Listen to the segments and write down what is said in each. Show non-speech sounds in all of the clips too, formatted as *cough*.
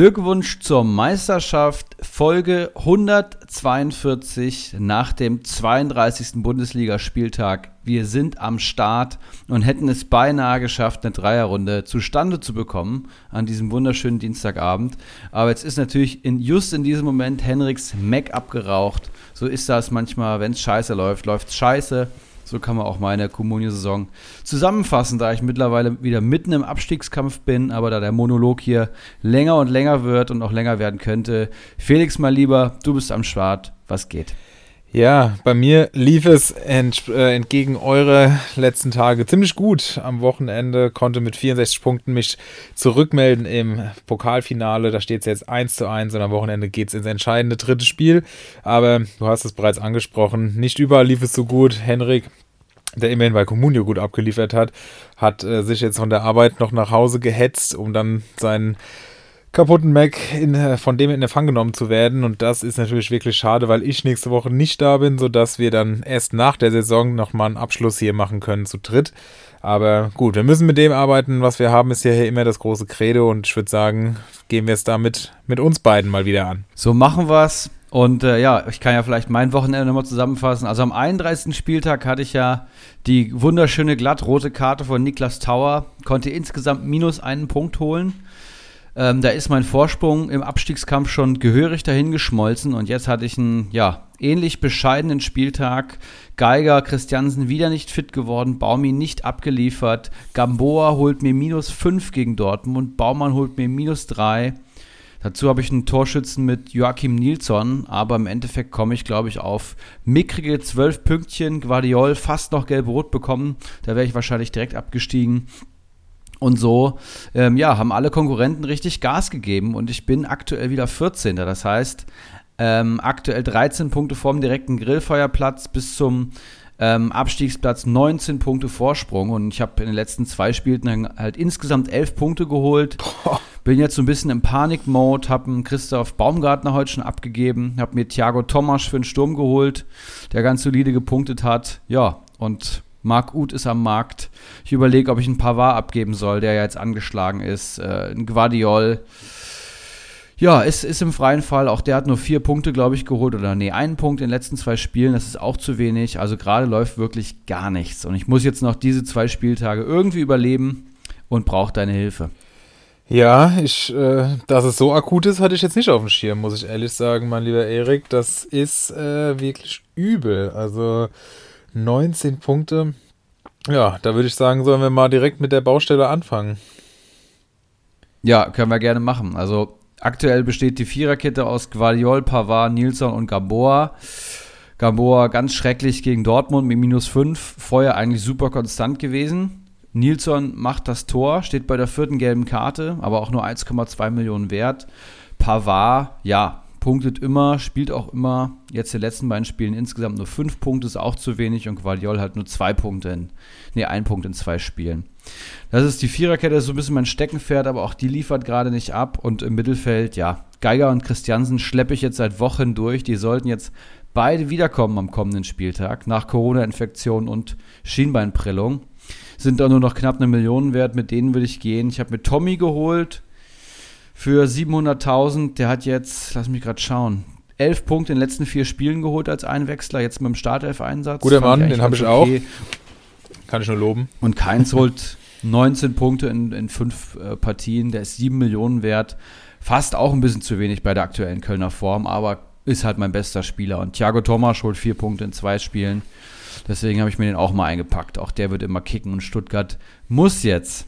Glückwunsch zur Meisterschaft, Folge 142 nach dem 32. Bundesligaspieltag. Wir sind am Start und hätten es beinahe geschafft, eine Dreierrunde zustande zu bekommen an diesem wunderschönen Dienstagabend. Aber jetzt ist natürlich in, just in diesem Moment Henriks Mac abgeraucht. So ist das manchmal, wenn es scheiße läuft, läuft es scheiße. So kann man auch meine Kommunio-Saison zusammenfassen, da ich mittlerweile wieder mitten im Abstiegskampf bin, aber da der Monolog hier länger und länger wird und auch länger werden könnte. Felix, mal lieber, du bist am Start. Was geht? Ja, bei mir lief es ent, äh, entgegen eurer letzten Tage ziemlich gut. Am Wochenende konnte mit 64 Punkten mich zurückmelden im Pokalfinale. Da steht es jetzt 1 zu 1 und am Wochenende geht es ins entscheidende dritte Spiel. Aber du hast es bereits angesprochen, nicht überall lief es so gut. Henrik, der immerhin bei Comunio gut abgeliefert hat, hat äh, sich jetzt von der Arbeit noch nach Hause gehetzt, um dann seinen kaputten Mac in, äh, von dem in Empfang genommen zu werden. Und das ist natürlich wirklich schade, weil ich nächste Woche nicht da bin, sodass wir dann erst nach der Saison nochmal einen Abschluss hier machen können zu dritt. Aber gut, wir müssen mit dem arbeiten, was wir haben, ist ja hier immer das große Credo und ich würde sagen, gehen wir es damit mit uns beiden mal wieder an. So machen wir es. Und äh, ja, ich kann ja vielleicht mein Wochenende nochmal zusammenfassen. Also am 31. Spieltag hatte ich ja die wunderschöne glattrote Karte von Niklas Tauer, konnte insgesamt minus einen Punkt holen. Ähm, da ist mein Vorsprung im Abstiegskampf schon gehörig dahingeschmolzen und jetzt hatte ich einen, ja, ähnlich bescheidenen Spieltag. Geiger, Christiansen wieder nicht fit geworden, Baumi nicht abgeliefert, Gamboa holt mir minus 5 gegen Dortmund, Baumann holt mir minus 3. Dazu habe ich einen Torschützen mit Joachim Nilsson, aber im Endeffekt komme ich, glaube ich, auf mickrige 12 Pünktchen. Guardiol fast noch gelb-rot bekommen. Da wäre ich wahrscheinlich direkt abgestiegen. Und so, ähm, ja, haben alle Konkurrenten richtig Gas gegeben und ich bin aktuell wieder 14. Das heißt, ähm, aktuell 13 Punkte vorm direkten Grillfeuerplatz bis zum ähm, Abstiegsplatz 19 Punkte Vorsprung und ich habe in den letzten zwei Spielen halt insgesamt 11 Punkte geholt. Boah. *laughs* Bin jetzt so ein bisschen im Panik-Mode, habe einen Christoph Baumgartner heute schon abgegeben, habe mir Thiago Tomasch für den Sturm geholt, der ganz solide gepunktet hat. Ja, und Marc Uth ist am Markt. Ich überlege, ob ich einen Pavard abgeben soll, der ja jetzt angeschlagen ist. Äh, ein Guardiol. Ja, ist, ist im freien Fall. Auch der hat nur vier Punkte, glaube ich, geholt. Oder nee, einen Punkt in den letzten zwei Spielen. Das ist auch zu wenig. Also gerade läuft wirklich gar nichts. Und ich muss jetzt noch diese zwei Spieltage irgendwie überleben und brauche deine Hilfe. Ja, ich, äh, dass es so akut ist, hatte ich jetzt nicht auf dem Schirm, muss ich ehrlich sagen, mein lieber Erik. Das ist äh, wirklich übel. Also 19 Punkte. Ja, da würde ich sagen, sollen wir mal direkt mit der Baustelle anfangen. Ja, können wir gerne machen. Also aktuell besteht die Viererkette aus Guardiol, Pavard, Nilsson und Gamboa. Gamboa ganz schrecklich gegen Dortmund mit minus 5. Vorher eigentlich super konstant gewesen. Nilsson macht das Tor, steht bei der vierten gelben Karte, aber auch nur 1,2 Millionen wert. Pavard, ja, punktet immer, spielt auch immer. Jetzt die letzten beiden Spielen insgesamt nur fünf Punkte, ist auch zu wenig und Guardiol hat nur zwei Punkte in, nee, ein Punkt in zwei Spielen. Das ist die Viererkette, ist so ein bisschen mein Steckenpferd, aber auch die liefert gerade nicht ab und im Mittelfeld, ja, Geiger und Christiansen schleppe ich jetzt seit Wochen durch. Die sollten jetzt beide wiederkommen am kommenden Spieltag nach Corona-Infektion und Schienbeinprellung. Sind da nur noch knapp eine Million wert, mit denen würde ich gehen. Ich habe mir Tommy geholt, für 700.000. Der hat jetzt, lass mich gerade schauen, elf Punkte in den letzten vier Spielen geholt als Einwechsler, jetzt mit dem Startelf-Einsatz. Guter Mann, den habe ich okay. auch. Kann ich nur loben. Und Keins holt 19 Punkte in, in fünf äh, Partien, der ist 7 Millionen wert. Fast auch ein bisschen zu wenig bei der aktuellen Kölner Form, aber ist halt mein bester Spieler. Und Thiago Thomas holt vier Punkte in zwei Spielen. Deswegen habe ich mir den auch mal eingepackt. Auch der wird immer kicken und Stuttgart muss jetzt.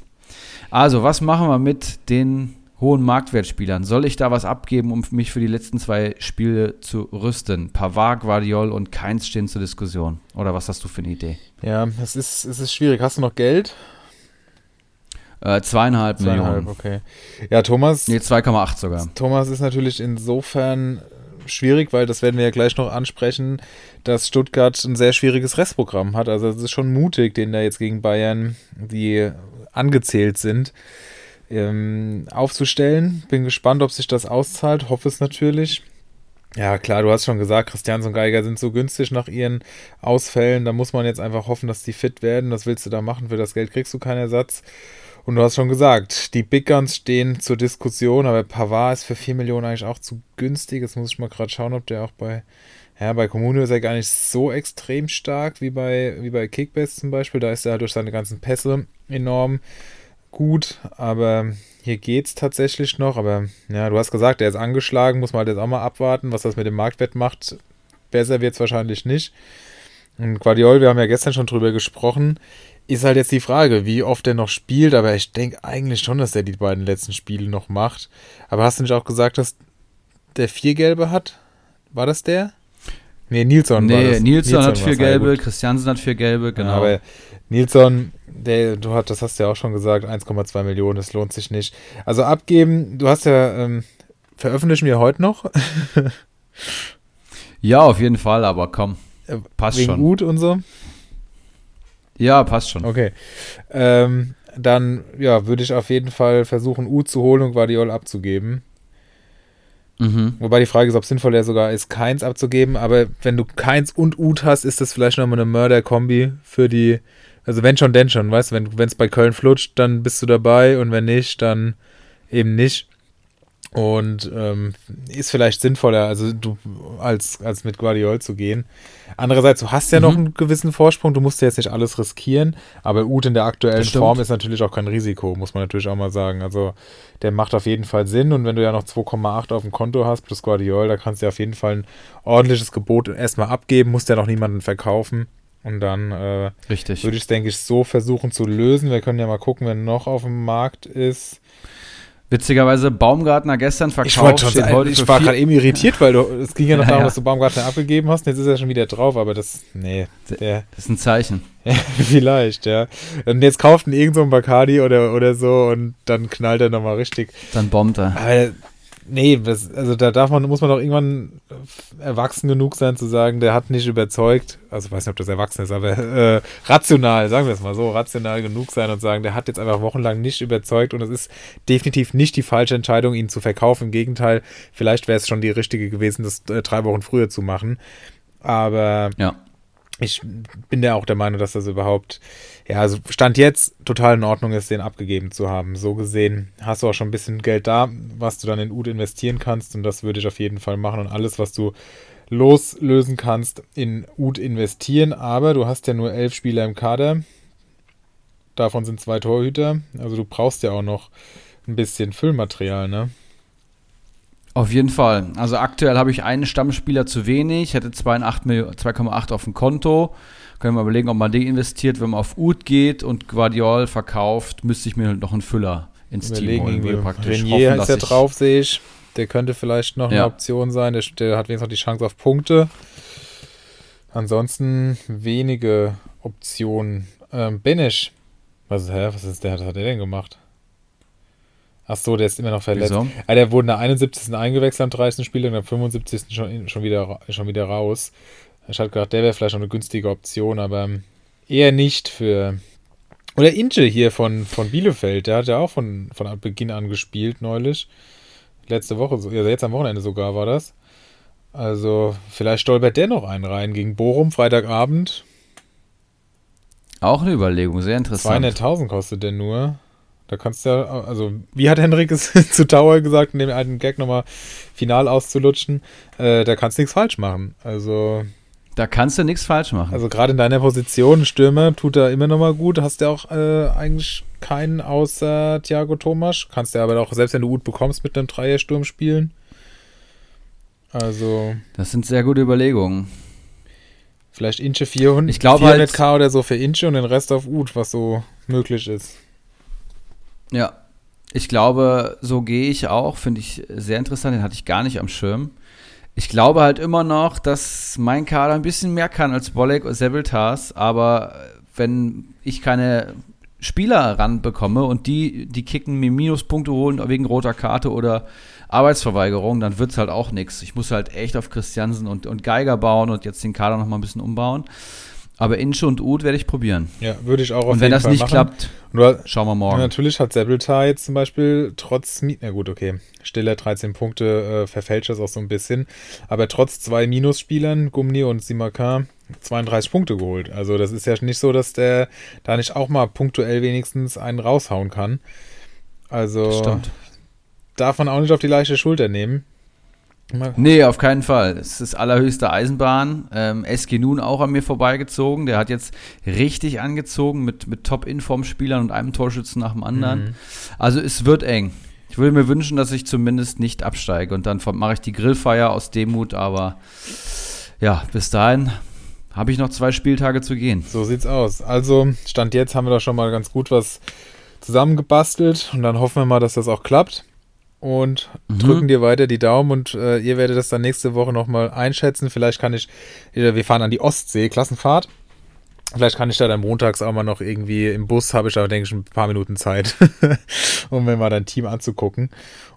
Also, was machen wir mit den hohen Marktwertspielern. Soll ich da was abgeben, um mich für die letzten zwei Spiele zu rüsten? Pavard, Guardiol und Keins stehen zur Diskussion. Oder was hast du für eine Idee? Ja, es ist, es ist schwierig. Hast du noch Geld? Äh, zweieinhalb, zweieinhalb Millionen. okay. Ja, Thomas. Nee, 2,8 sogar. Thomas ist natürlich insofern schwierig, weil das werden wir ja gleich noch ansprechen, dass Stuttgart ein sehr schwieriges Restprogramm hat. Also es ist schon mutig, den da jetzt gegen Bayern, die angezählt sind, ähm, aufzustellen. Bin gespannt, ob sich das auszahlt. Hoffe es natürlich. Ja, klar, du hast schon gesagt, Christians und Geiger sind so günstig nach ihren Ausfällen. Da muss man jetzt einfach hoffen, dass die fit werden. Was willst du da machen? Für das Geld kriegst du keinen Ersatz. Und du hast schon gesagt, die Big Guns stehen zur Diskussion, aber Pavard ist für 4 Millionen eigentlich auch zu günstig. Jetzt muss ich mal gerade schauen, ob der auch bei, ja, bei Comunio ist er gar nicht so extrem stark wie bei, wie bei Kickbase zum Beispiel. Da ist er halt durch seine ganzen Pässe enorm gut, aber hier geht es tatsächlich noch. Aber ja, du hast gesagt, er ist angeschlagen, muss man halt jetzt auch mal abwarten, was das mit dem Marktwert macht. Besser wird es wahrscheinlich nicht. Und Guardiol, wir haben ja gestern schon drüber gesprochen, ist halt jetzt die Frage, wie oft er noch spielt, aber ich denke eigentlich schon, dass er die beiden letzten Spiele noch macht. Aber hast du nicht auch gesagt, dass der vier Gelbe hat? War das der? Nee, Nilsson nee, war das. Nilsson, Nilsson hat vier Gelbe, Christiansen hat vier Gelbe, genau. Ja, aber Nilsson, der, du hast, das hast du ja auch schon gesagt, 1,2 Millionen, das lohnt sich nicht. Also abgeben, du hast ja, ähm, veröffentlichen wir heute noch? *laughs* ja, auf jeden Fall, aber komm, äh, passt Wegen schon. gut und so? Ja, passt schon. Okay. Ähm, dann, ja, würde ich auf jeden Fall versuchen, U zu holen und Guardiol abzugeben. Mhm. Wobei die Frage ist, ob es sinnvoll wäre, sogar ist, keins abzugeben. Aber wenn du keins und Ut hast, ist das vielleicht nochmal eine Mörder-Kombi für die. Also, wenn schon, denn schon, weißt du, wenn es bei Köln flutscht, dann bist du dabei und wenn nicht, dann eben nicht. Und ähm, ist vielleicht sinnvoller, also du als, als mit Guardiol zu gehen. Andererseits, du hast ja mhm. noch einen gewissen Vorsprung, du musst ja jetzt nicht alles riskieren, aber Ut in der aktuellen Form ist natürlich auch kein Risiko, muss man natürlich auch mal sagen. Also der macht auf jeden Fall Sinn und wenn du ja noch 2,8 auf dem Konto hast plus Guardiol, da kannst du ja auf jeden Fall ein ordentliches Gebot erstmal abgeben, musst ja noch niemanden verkaufen. Und dann äh, würde ich es, denke ich, so versuchen zu lösen. Wir können ja mal gucken, wer noch auf dem Markt ist. Witzigerweise Baumgartner gestern verkauft. Ich, heute ich war gerade eben irritiert, weil du, es ging ja noch *laughs* ja, darum, ja. dass du Baumgartner abgegeben hast. Jetzt ist er schon wieder drauf, aber das, nee. Der, das ist ein Zeichen. *laughs* vielleicht, ja. Und jetzt kauft ihn irgend so ein Bacardi oder, oder so und dann knallt er nochmal richtig. Dann bombt er. Aber Nee, das, also da darf man, muss man doch irgendwann erwachsen genug sein zu sagen, der hat nicht überzeugt, also weiß nicht, ob das erwachsen ist, aber äh, rational, sagen wir es mal so, rational genug sein und sagen, der hat jetzt einfach wochenlang nicht überzeugt und es ist definitiv nicht die falsche Entscheidung, ihn zu verkaufen. Im Gegenteil, vielleicht wäre es schon die richtige gewesen, das äh, drei Wochen früher zu machen. Aber ja ich bin ja auch der Meinung, dass das überhaupt, ja, also Stand jetzt total in Ordnung ist, den abgegeben zu haben. So gesehen hast du auch schon ein bisschen Geld da, was du dann in UD investieren kannst und das würde ich auf jeden Fall machen und alles, was du loslösen kannst, in UD investieren. Aber du hast ja nur elf Spieler im Kader. Davon sind zwei Torhüter. Also du brauchst ja auch noch ein bisschen Füllmaterial, ne? Auf jeden Fall. Also aktuell habe ich einen Stammspieler zu wenig, hätte 2,8 auf dem Konto. Können wir überlegen, ob man den investiert. Wenn man auf Ut geht und Guardiol verkauft, müsste ich mir halt noch einen Füller ins überlegen, Team holen. Praktisch Renier hoffen, ist ja drauf, sehe ich. Der könnte vielleicht noch ja. eine Option sein. Der, der, hat wenigstens noch die Chance auf Punkte. Ansonsten wenige Optionen. Ähm, Benisch. Was, hä, was ist der? Was hat der denn gemacht? Ach so, der ist immer noch verletzt. Wieso? Ah, der wurde in der 71. eingewechselt am 30. Spiel und am 75. schon, schon, wieder, schon wieder raus. Ich hatte gedacht, der wäre vielleicht noch eine günstige Option, aber eher nicht für. Oder Inche hier von, von Bielefeld, der hat ja auch von, von Beginn an gespielt neulich. Letzte Woche, also jetzt am Wochenende sogar war das. Also, vielleicht stolpert der noch einen rein gegen Bochum, Freitagabend. Auch eine Überlegung, sehr interessant. 200.000 kostet der nur. Da kannst du ja, also wie hat Henrik es *laughs* zu Tower gesagt, in dem alten Gag nochmal final auszulutschen, äh, da kannst du nichts falsch machen. Also. Da kannst du nichts falsch machen. Also gerade in deiner Position, Stürmer, tut er immer nochmal gut. Hast du auch äh, eigentlich keinen außer Thiago Thomas. Kannst du aber auch, selbst wenn du gut bekommst, mit einem Dreiersturm spielen. Also. Das sind sehr gute Überlegungen. Vielleicht Inche 400, ich glaube 400k halt, oder so für Inche und den Rest auf Ut, was so möglich ist. Ja, ich glaube, so gehe ich auch. Finde ich sehr interessant. Den hatte ich gar nicht am Schirm. Ich glaube halt immer noch, dass mein Kader ein bisschen mehr kann als Bolek oder Sebeltas. Aber wenn ich keine Spieler ranbekomme und die, die kicken mir Minuspunkte holen wegen roter Karte oder Arbeitsverweigerung, dann wird es halt auch nichts. Ich muss halt echt auf Christiansen und, und Geiger bauen und jetzt den Kader noch mal ein bisschen umbauen. Aber Inche und Ud werde ich probieren. Ja, würde ich auch auf Und wenn das Fall nicht machen. klappt, Nur, schauen wir morgen. Natürlich hat Sebeltar jetzt zum Beispiel trotz, na gut, okay, Stiller 13 Punkte, äh, verfälscht das auch so ein bisschen. Aber trotz zwei Minusspielern, Gumni und Simaka, 32 Punkte geholt. Also das ist ja nicht so, dass der da nicht auch mal punktuell wenigstens einen raushauen kann. Also darf man auch nicht auf die leichte Schulter nehmen. Nee, auf keinen Fall. Es ist allerhöchste Eisenbahn. Ähm, SG Nun auch an mir vorbeigezogen. Der hat jetzt richtig angezogen mit, mit Top-Inform-Spielern und einem Torschützen nach dem anderen. Mhm. Also es wird eng. Ich würde mir wünschen, dass ich zumindest nicht absteige und dann mache ich die Grillfeier aus Demut, aber ja, bis dahin habe ich noch zwei Spieltage zu gehen. So sieht's aus. Also, Stand jetzt haben wir da schon mal ganz gut was zusammengebastelt und dann hoffen wir mal, dass das auch klappt und mhm. drücken dir weiter die Daumen und äh, ihr werdet das dann nächste Woche nochmal einschätzen. Vielleicht kann ich, äh, wir fahren an die Ostsee, Klassenfahrt. Vielleicht kann ich da dann montags auch mal noch irgendwie im Bus, habe ich da, denke ich, ein paar Minuten Zeit, *laughs* um mir mal dein Team anzugucken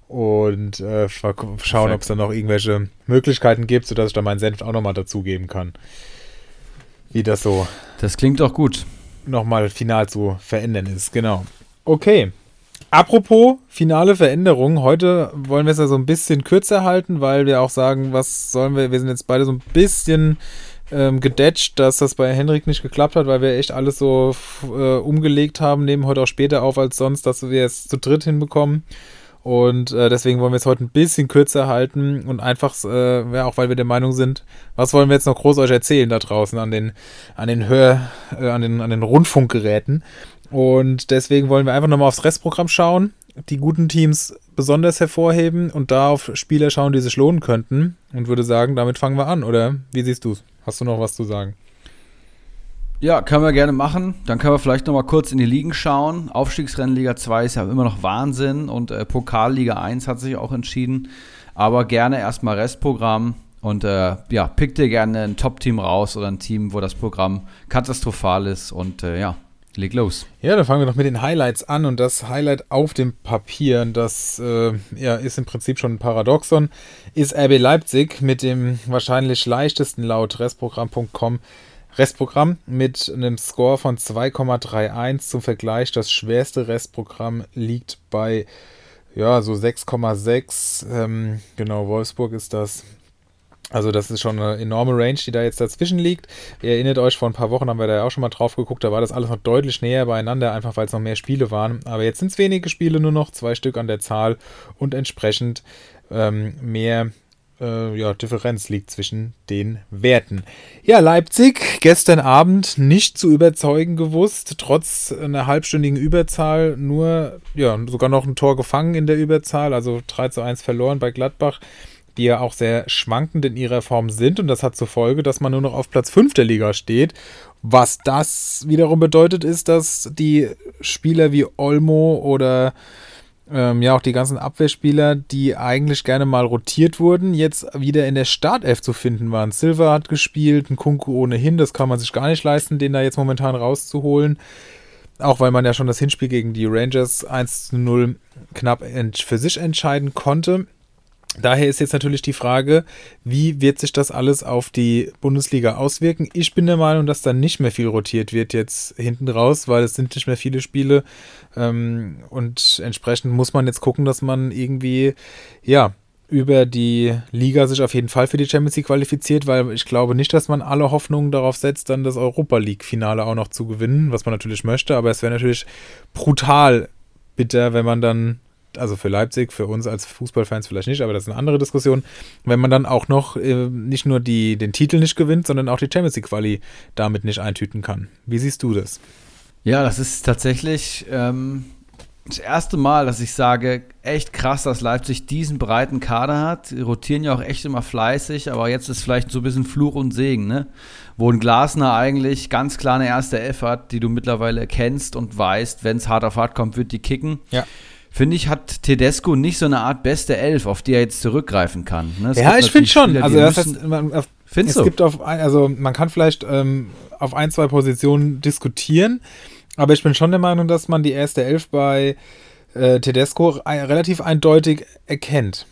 und äh, schauen, ob es da noch irgendwelche Möglichkeiten gibt, sodass ich da meinen Senf auch nochmal dazugeben kann. Wie das so. Das klingt doch gut. Nochmal final zu verändern ist, genau. Okay, Apropos finale Veränderung, heute wollen wir es ja so ein bisschen kürzer halten, weil wir auch sagen, was sollen wir, wir sind jetzt beide so ein bisschen ähm, gedetscht, dass das bei Henrik nicht geklappt hat, weil wir echt alles so äh, umgelegt haben, nehmen heute auch später auf als sonst, dass wir es zu dritt hinbekommen. Und äh, deswegen wollen wir es heute ein bisschen kürzer halten und einfach, äh, auch weil wir der Meinung sind, was wollen wir jetzt noch groß euch erzählen da draußen an den, an den Hör, äh, an den, an den Rundfunkgeräten. Und deswegen wollen wir einfach nochmal aufs Restprogramm schauen, die guten Teams besonders hervorheben und da auf Spieler schauen, die sich lohnen könnten. Und würde sagen, damit fangen wir an, oder? Wie siehst du es? Hast du noch was zu sagen? Ja, können wir gerne machen. Dann können wir vielleicht nochmal kurz in die Ligen schauen. Aufstiegsrennen Liga 2 ist ja immer noch Wahnsinn und äh, Pokalliga 1 hat sich auch entschieden. Aber gerne erstmal Restprogramm und äh, ja, pick dir gerne ein Top-Team raus oder ein Team, wo das Programm katastrophal ist und äh, ja, Leg los. Ja, dann fangen wir noch mit den Highlights an und das Highlight auf dem Papier, das äh, ja, ist im Prinzip schon ein Paradoxon, ist RB Leipzig mit dem wahrscheinlich leichtesten laut Restprogramm.com Restprogramm mit einem Score von 2,31 zum Vergleich. Das schwerste Restprogramm liegt bei ja, so 6,6. Ähm, genau, Wolfsburg ist das also das ist schon eine enorme Range, die da jetzt dazwischen liegt. Ihr erinnert euch, vor ein paar Wochen haben wir da ja auch schon mal drauf geguckt, da war das alles noch deutlich näher beieinander, einfach weil es noch mehr Spiele waren. Aber jetzt sind es wenige Spiele nur noch, zwei Stück an der Zahl und entsprechend ähm, mehr äh, ja, Differenz liegt zwischen den Werten. Ja, Leipzig gestern Abend nicht zu überzeugen gewusst, trotz einer halbstündigen Überzahl nur, ja, sogar noch ein Tor gefangen in der Überzahl, also 3 zu 1 verloren bei Gladbach die ja auch sehr schwankend in ihrer Form sind. Und das hat zur Folge, dass man nur noch auf Platz 5 der Liga steht. Was das wiederum bedeutet, ist, dass die Spieler wie Olmo oder ähm, ja auch die ganzen Abwehrspieler, die eigentlich gerne mal rotiert wurden, jetzt wieder in der Startelf zu finden waren. Silva hat gespielt, ein Kunku ohnehin, das kann man sich gar nicht leisten, den da jetzt momentan rauszuholen. Auch weil man ja schon das Hinspiel gegen die Rangers 1 zu 0 knapp für sich entscheiden konnte. Daher ist jetzt natürlich die Frage, wie wird sich das alles auf die Bundesliga auswirken? Ich bin der Meinung, dass da nicht mehr viel rotiert wird jetzt hinten raus, weil es sind nicht mehr viele Spiele ähm, und entsprechend muss man jetzt gucken, dass man irgendwie, ja, über die Liga sich auf jeden Fall für die Champions League qualifiziert, weil ich glaube nicht, dass man alle Hoffnungen darauf setzt, dann das Europa League-Finale auch noch zu gewinnen, was man natürlich möchte, aber es wäre natürlich brutal bitter, wenn man dann also für Leipzig, für uns als Fußballfans vielleicht nicht, aber das ist eine andere Diskussion, wenn man dann auch noch äh, nicht nur die, den Titel nicht gewinnt, sondern auch die Champions League Quali damit nicht eintüten kann. Wie siehst du das? Ja, das ist tatsächlich ähm, das erste Mal, dass ich sage, echt krass, dass Leipzig diesen breiten Kader hat. Die rotieren ja auch echt immer fleißig, aber jetzt ist vielleicht so ein bisschen Fluch und Segen, ne? Wo ein Glasner eigentlich ganz klar eine erste Elf hat, die du mittlerweile kennst und weißt, wenn es hart auf hart kommt, wird die kicken. Ja finde ich, hat Tedesco nicht so eine Art beste Elf, auf die er jetzt zurückgreifen kann. Ne? Ja, ich finde schon. Also das heißt, man, auf, es du? gibt auf, also man kann vielleicht ähm, auf ein, zwei Positionen diskutieren, aber ich bin schon der Meinung, dass man die erste Elf bei äh, Tedesco relativ eindeutig erkennt.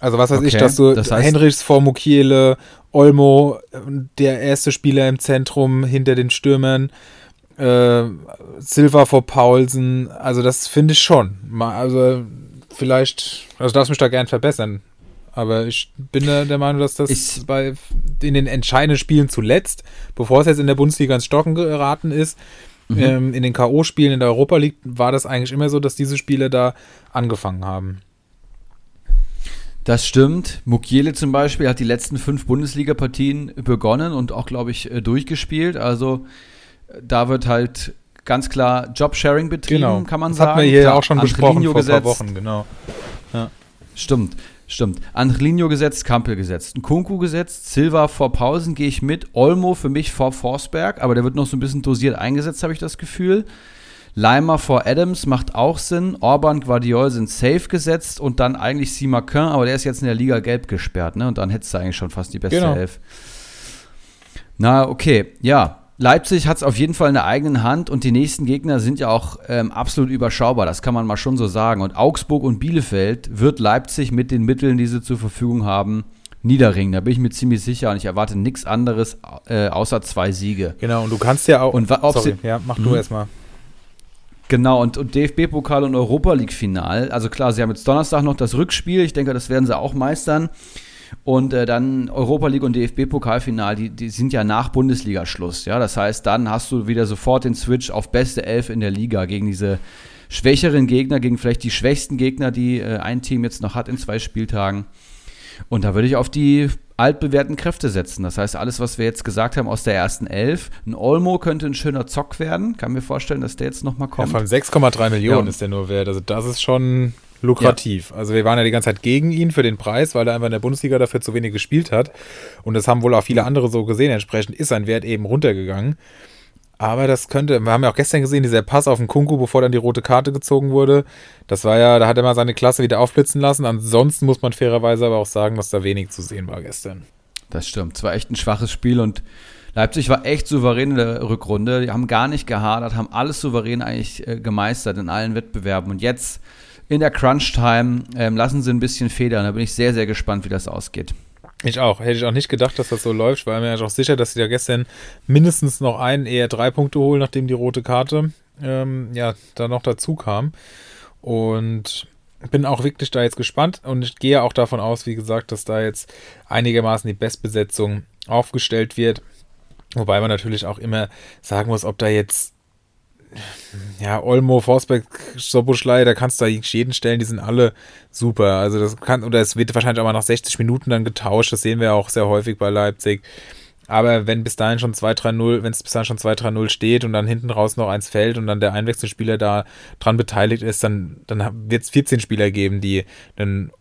Also was weiß okay, ich, dass du das heißt, Henrichs vor Mukiele, Olmo, der erste Spieler im Zentrum hinter den Stürmern, äh, Silva vor Paulsen, also das finde ich schon. Also vielleicht, also darfst mich da gern verbessern. Aber ich bin der Meinung, dass das ich, bei in den entscheidenden Spielen zuletzt, bevor es jetzt in der Bundesliga ins Stocken geraten ist, mhm. ähm, in den K.O.-Spielen in der Europa League, war das eigentlich immer so, dass diese Spiele da angefangen haben. Das stimmt. Mukiele zum Beispiel hat die letzten fünf Bundesliga-Partien begonnen und auch, glaube ich, äh, durchgespielt. Also da wird halt ganz klar Jobsharing betrieben, genau. kann man das sagen. Das hatten wir hier ja auch schon besprochen vor gesetzt. paar Wochen, genau. Ja. Stimmt, stimmt. Angelino gesetzt, Kampel gesetzt, Kunku gesetzt, Silva vor Pausen gehe ich mit, Olmo für mich vor Forsberg, aber der wird noch so ein bisschen dosiert eingesetzt, habe ich das Gefühl. Leimer vor Adams macht auch Sinn. Orban, Guardiol sind safe gesetzt und dann eigentlich Simakin, aber der ist jetzt in der Liga gelb gesperrt, ne? Und dann hättest du eigentlich schon fast die beste genau. Elf. Na, okay, ja. Leipzig hat es auf jeden Fall in der eigenen Hand und die nächsten Gegner sind ja auch ähm, absolut überschaubar, das kann man mal schon so sagen. Und Augsburg und Bielefeld wird Leipzig mit den Mitteln, die sie zur Verfügung haben, niederringen. Da bin ich mir ziemlich sicher und ich erwarte nichts anderes äh, außer zwei Siege. Genau, und du kannst ja auch. Und sorry, sie, ja, mach du mhm. erstmal. Genau, und, und DFB-Pokal und Europa League-Final. Also klar, sie haben jetzt Donnerstag noch das Rückspiel. Ich denke, das werden sie auch meistern. Und äh, dann Europa League und DFB-Pokalfinal, die, die sind ja nach Bundesliga-Schluss. Ja? Das heißt, dann hast du wieder sofort den Switch auf beste Elf in der Liga gegen diese schwächeren Gegner, gegen vielleicht die schwächsten Gegner, die äh, ein Team jetzt noch hat in zwei Spieltagen. Und da würde ich auf die altbewährten Kräfte setzen. Das heißt, alles, was wir jetzt gesagt haben aus der ersten Elf, ein Olmo könnte ein schöner Zock werden. Kann mir vorstellen, dass der jetzt nochmal kommt. Ja, von 6,3 Millionen ja. ist der nur wert. Also das ist schon lukrativ. Ja. Also wir waren ja die ganze Zeit gegen ihn für den Preis, weil er einfach in der Bundesliga dafür zu wenig gespielt hat. Und das haben wohl auch viele andere so gesehen. Entsprechend ist sein Wert eben runtergegangen. Aber das könnte, wir haben ja auch gestern gesehen, dieser Pass auf den Kunku, bevor dann die rote Karte gezogen wurde. Das war ja, da hat er mal seine Klasse wieder aufblitzen lassen. Ansonsten muss man fairerweise aber auch sagen, dass da wenig zu sehen war gestern. Das stimmt. Es war echt ein schwaches Spiel und Leipzig war echt souverän in der Rückrunde. Die haben gar nicht gehadert, haben alles souverän eigentlich äh, gemeistert in allen Wettbewerben. Und jetzt in der Crunch-Time ähm, lassen sie ein bisschen federn. Da bin ich sehr, sehr gespannt, wie das ausgeht. Ich auch. Hätte ich auch nicht gedacht, dass das so läuft. Ich war mir ja auch sicher, dass sie da gestern mindestens noch einen, eher drei Punkte holen, nachdem die rote Karte ähm, ja da noch dazu kam. Und bin auch wirklich da jetzt gespannt und ich gehe auch davon aus, wie gesagt, dass da jetzt einigermaßen die Bestbesetzung aufgestellt wird. Wobei man natürlich auch immer sagen muss, ob da jetzt ja, Olmo, Forsberg, Soboschlei, da kannst du da jeden stellen, die sind alle super. Also das kann, oder es wird wahrscheinlich auch mal nach 60 Minuten dann getauscht, das sehen wir auch sehr häufig bei Leipzig. Aber wenn bis dahin schon 2-3-0, wenn es bis dahin schon 2-3-0 steht und dann hinten raus noch eins fällt und dann der Einwechselspieler da dran beteiligt ist, dann, dann wird es 14 Spieler geben, die einen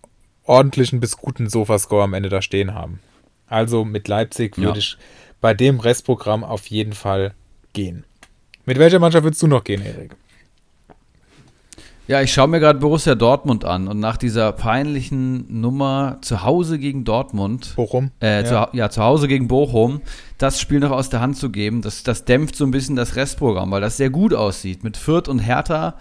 ordentlichen bis guten Sofascore am Ende da stehen haben. Also mit Leipzig würde ja. ich bei dem Restprogramm auf jeden Fall gehen. Mit welcher Mannschaft würdest du noch gehen, Erik? Ja, ich schaue mir gerade Borussia Dortmund an und nach dieser peinlichen Nummer zu Hause gegen Dortmund, Bochum, äh, ja. Zu, ja, zu Hause gegen Bochum, das Spiel noch aus der Hand zu geben, das, das dämpft so ein bisschen das Restprogramm, weil das sehr gut aussieht. Mit Fürth und Hertha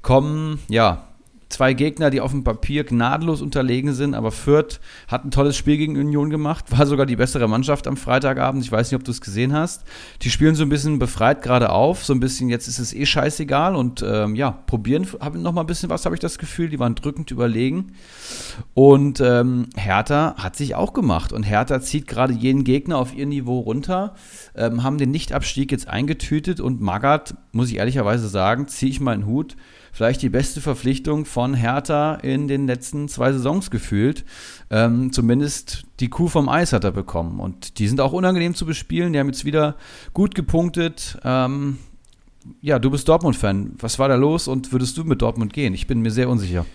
kommen, ja, zwei Gegner, die auf dem Papier gnadenlos unterlegen sind, aber Fürth hat ein tolles Spiel gegen Union gemacht, war sogar die bessere Mannschaft am Freitagabend. Ich weiß nicht, ob du es gesehen hast. Die spielen so ein bisschen befreit gerade auf, so ein bisschen, jetzt ist es eh scheißegal und ähm, ja, probieren noch mal ein bisschen was, habe ich das Gefühl. Die waren drückend überlegen. Und ähm, Hertha hat sich auch gemacht und Hertha zieht gerade jeden Gegner auf ihr Niveau runter, ähm, haben den Nichtabstieg jetzt eingetütet und Magath, muss ich ehrlicherweise sagen, ziehe ich meinen Hut vielleicht die beste Verpflichtung von Hertha in den letzten zwei Saisons gefühlt. Ähm, zumindest die Kuh vom Eis hat er bekommen. Und die sind auch unangenehm zu bespielen. Die haben jetzt wieder gut gepunktet. Ähm, ja, du bist Dortmund-Fan. Was war da los und würdest du mit Dortmund gehen? Ich bin mir sehr unsicher.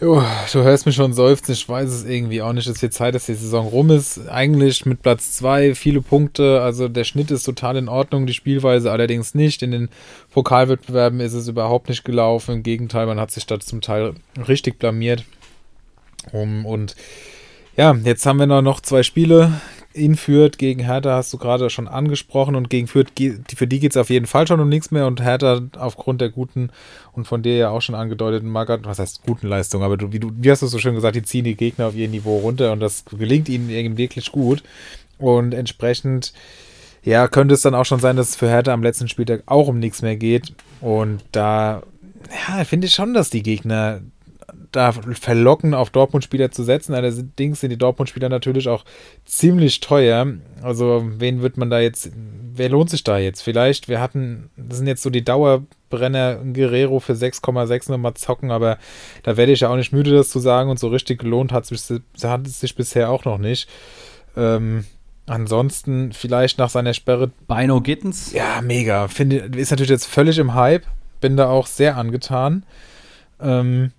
Jo, du hörst mich schon seufzen, ich weiß es irgendwie auch nicht. Es wird Zeit, dass die Saison rum ist. Eigentlich mit Platz 2 viele Punkte, also der Schnitt ist total in Ordnung, die Spielweise allerdings nicht. In den Pokalwettbewerben ist es überhaupt nicht gelaufen. Im Gegenteil, man hat sich da zum Teil richtig blamiert. Um, und ja, jetzt haben wir noch zwei Spiele in Fürth gegen Hertha hast du gerade schon angesprochen und gegen Fürth, für die geht es auf jeden Fall schon um nichts mehr und Hertha aufgrund der guten und von dir ja auch schon angedeuteten Magath, was heißt guten Leistung, aber du, wie, du, wie hast du so schön gesagt, die ziehen die Gegner auf ihr Niveau runter und das gelingt ihnen irgendwie wirklich gut. Und entsprechend ja, könnte es dann auch schon sein, dass es für Hertha am letzten Spieltag auch um nichts mehr geht. Und da ja, finde ich schon, dass die Gegner da verlocken, auf Dortmund-Spieler zu setzen. Allerdings sind die Dortmund-Spieler natürlich auch ziemlich teuer. Also, wen wird man da jetzt, wer lohnt sich da jetzt? Vielleicht, wir hatten, das sind jetzt so die Dauerbrenner Guerrero für 6,6 nochmal zocken, aber da werde ich ja auch nicht müde, das zu sagen. Und so richtig gelohnt hat es sich, hat es sich bisher auch noch nicht. Ähm, ansonsten vielleicht nach seiner Sperre. Beino Gittens? Ja, mega. Finde, ist natürlich jetzt völlig im Hype. Bin da auch sehr angetan. Ähm,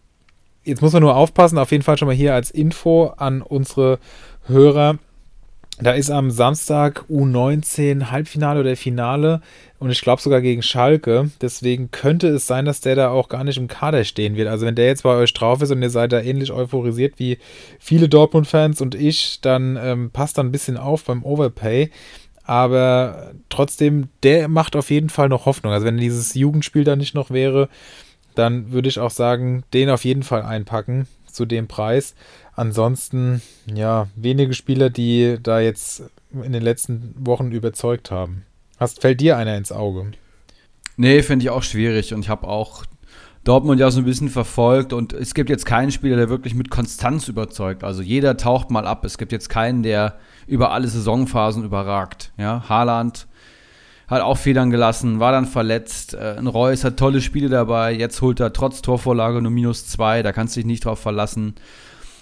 jetzt muss man nur aufpassen, auf jeden Fall schon mal hier als Info an unsere Hörer. Da ist am Samstag U19 Halbfinale oder Finale und ich glaube sogar gegen Schalke. Deswegen könnte es sein, dass der da auch gar nicht im Kader stehen wird. Also wenn der jetzt bei euch drauf ist und ihr seid da ähnlich euphorisiert wie viele Dortmund-Fans und ich, dann ähm, passt da ein bisschen auf beim Overpay. Aber trotzdem, der macht auf jeden Fall noch Hoffnung. Also wenn dieses Jugendspiel da nicht noch wäre, dann würde ich auch sagen, den auf jeden Fall einpacken zu dem Preis. Ansonsten, ja, wenige Spieler, die da jetzt in den letzten Wochen überzeugt haben. Hast, fällt dir einer ins Auge? Nee, finde ich auch schwierig und ich habe auch Dortmund ja so ein bisschen verfolgt und es gibt jetzt keinen Spieler, der wirklich mit Konstanz überzeugt. Also jeder taucht mal ab. Es gibt jetzt keinen, der über alle Saisonphasen überragt. Ja, Haaland hat auch Federn gelassen, war dann verletzt. Äh, Reus hat tolle Spiele dabei. Jetzt holt er trotz Torvorlage nur minus zwei. Da kannst du dich nicht drauf verlassen.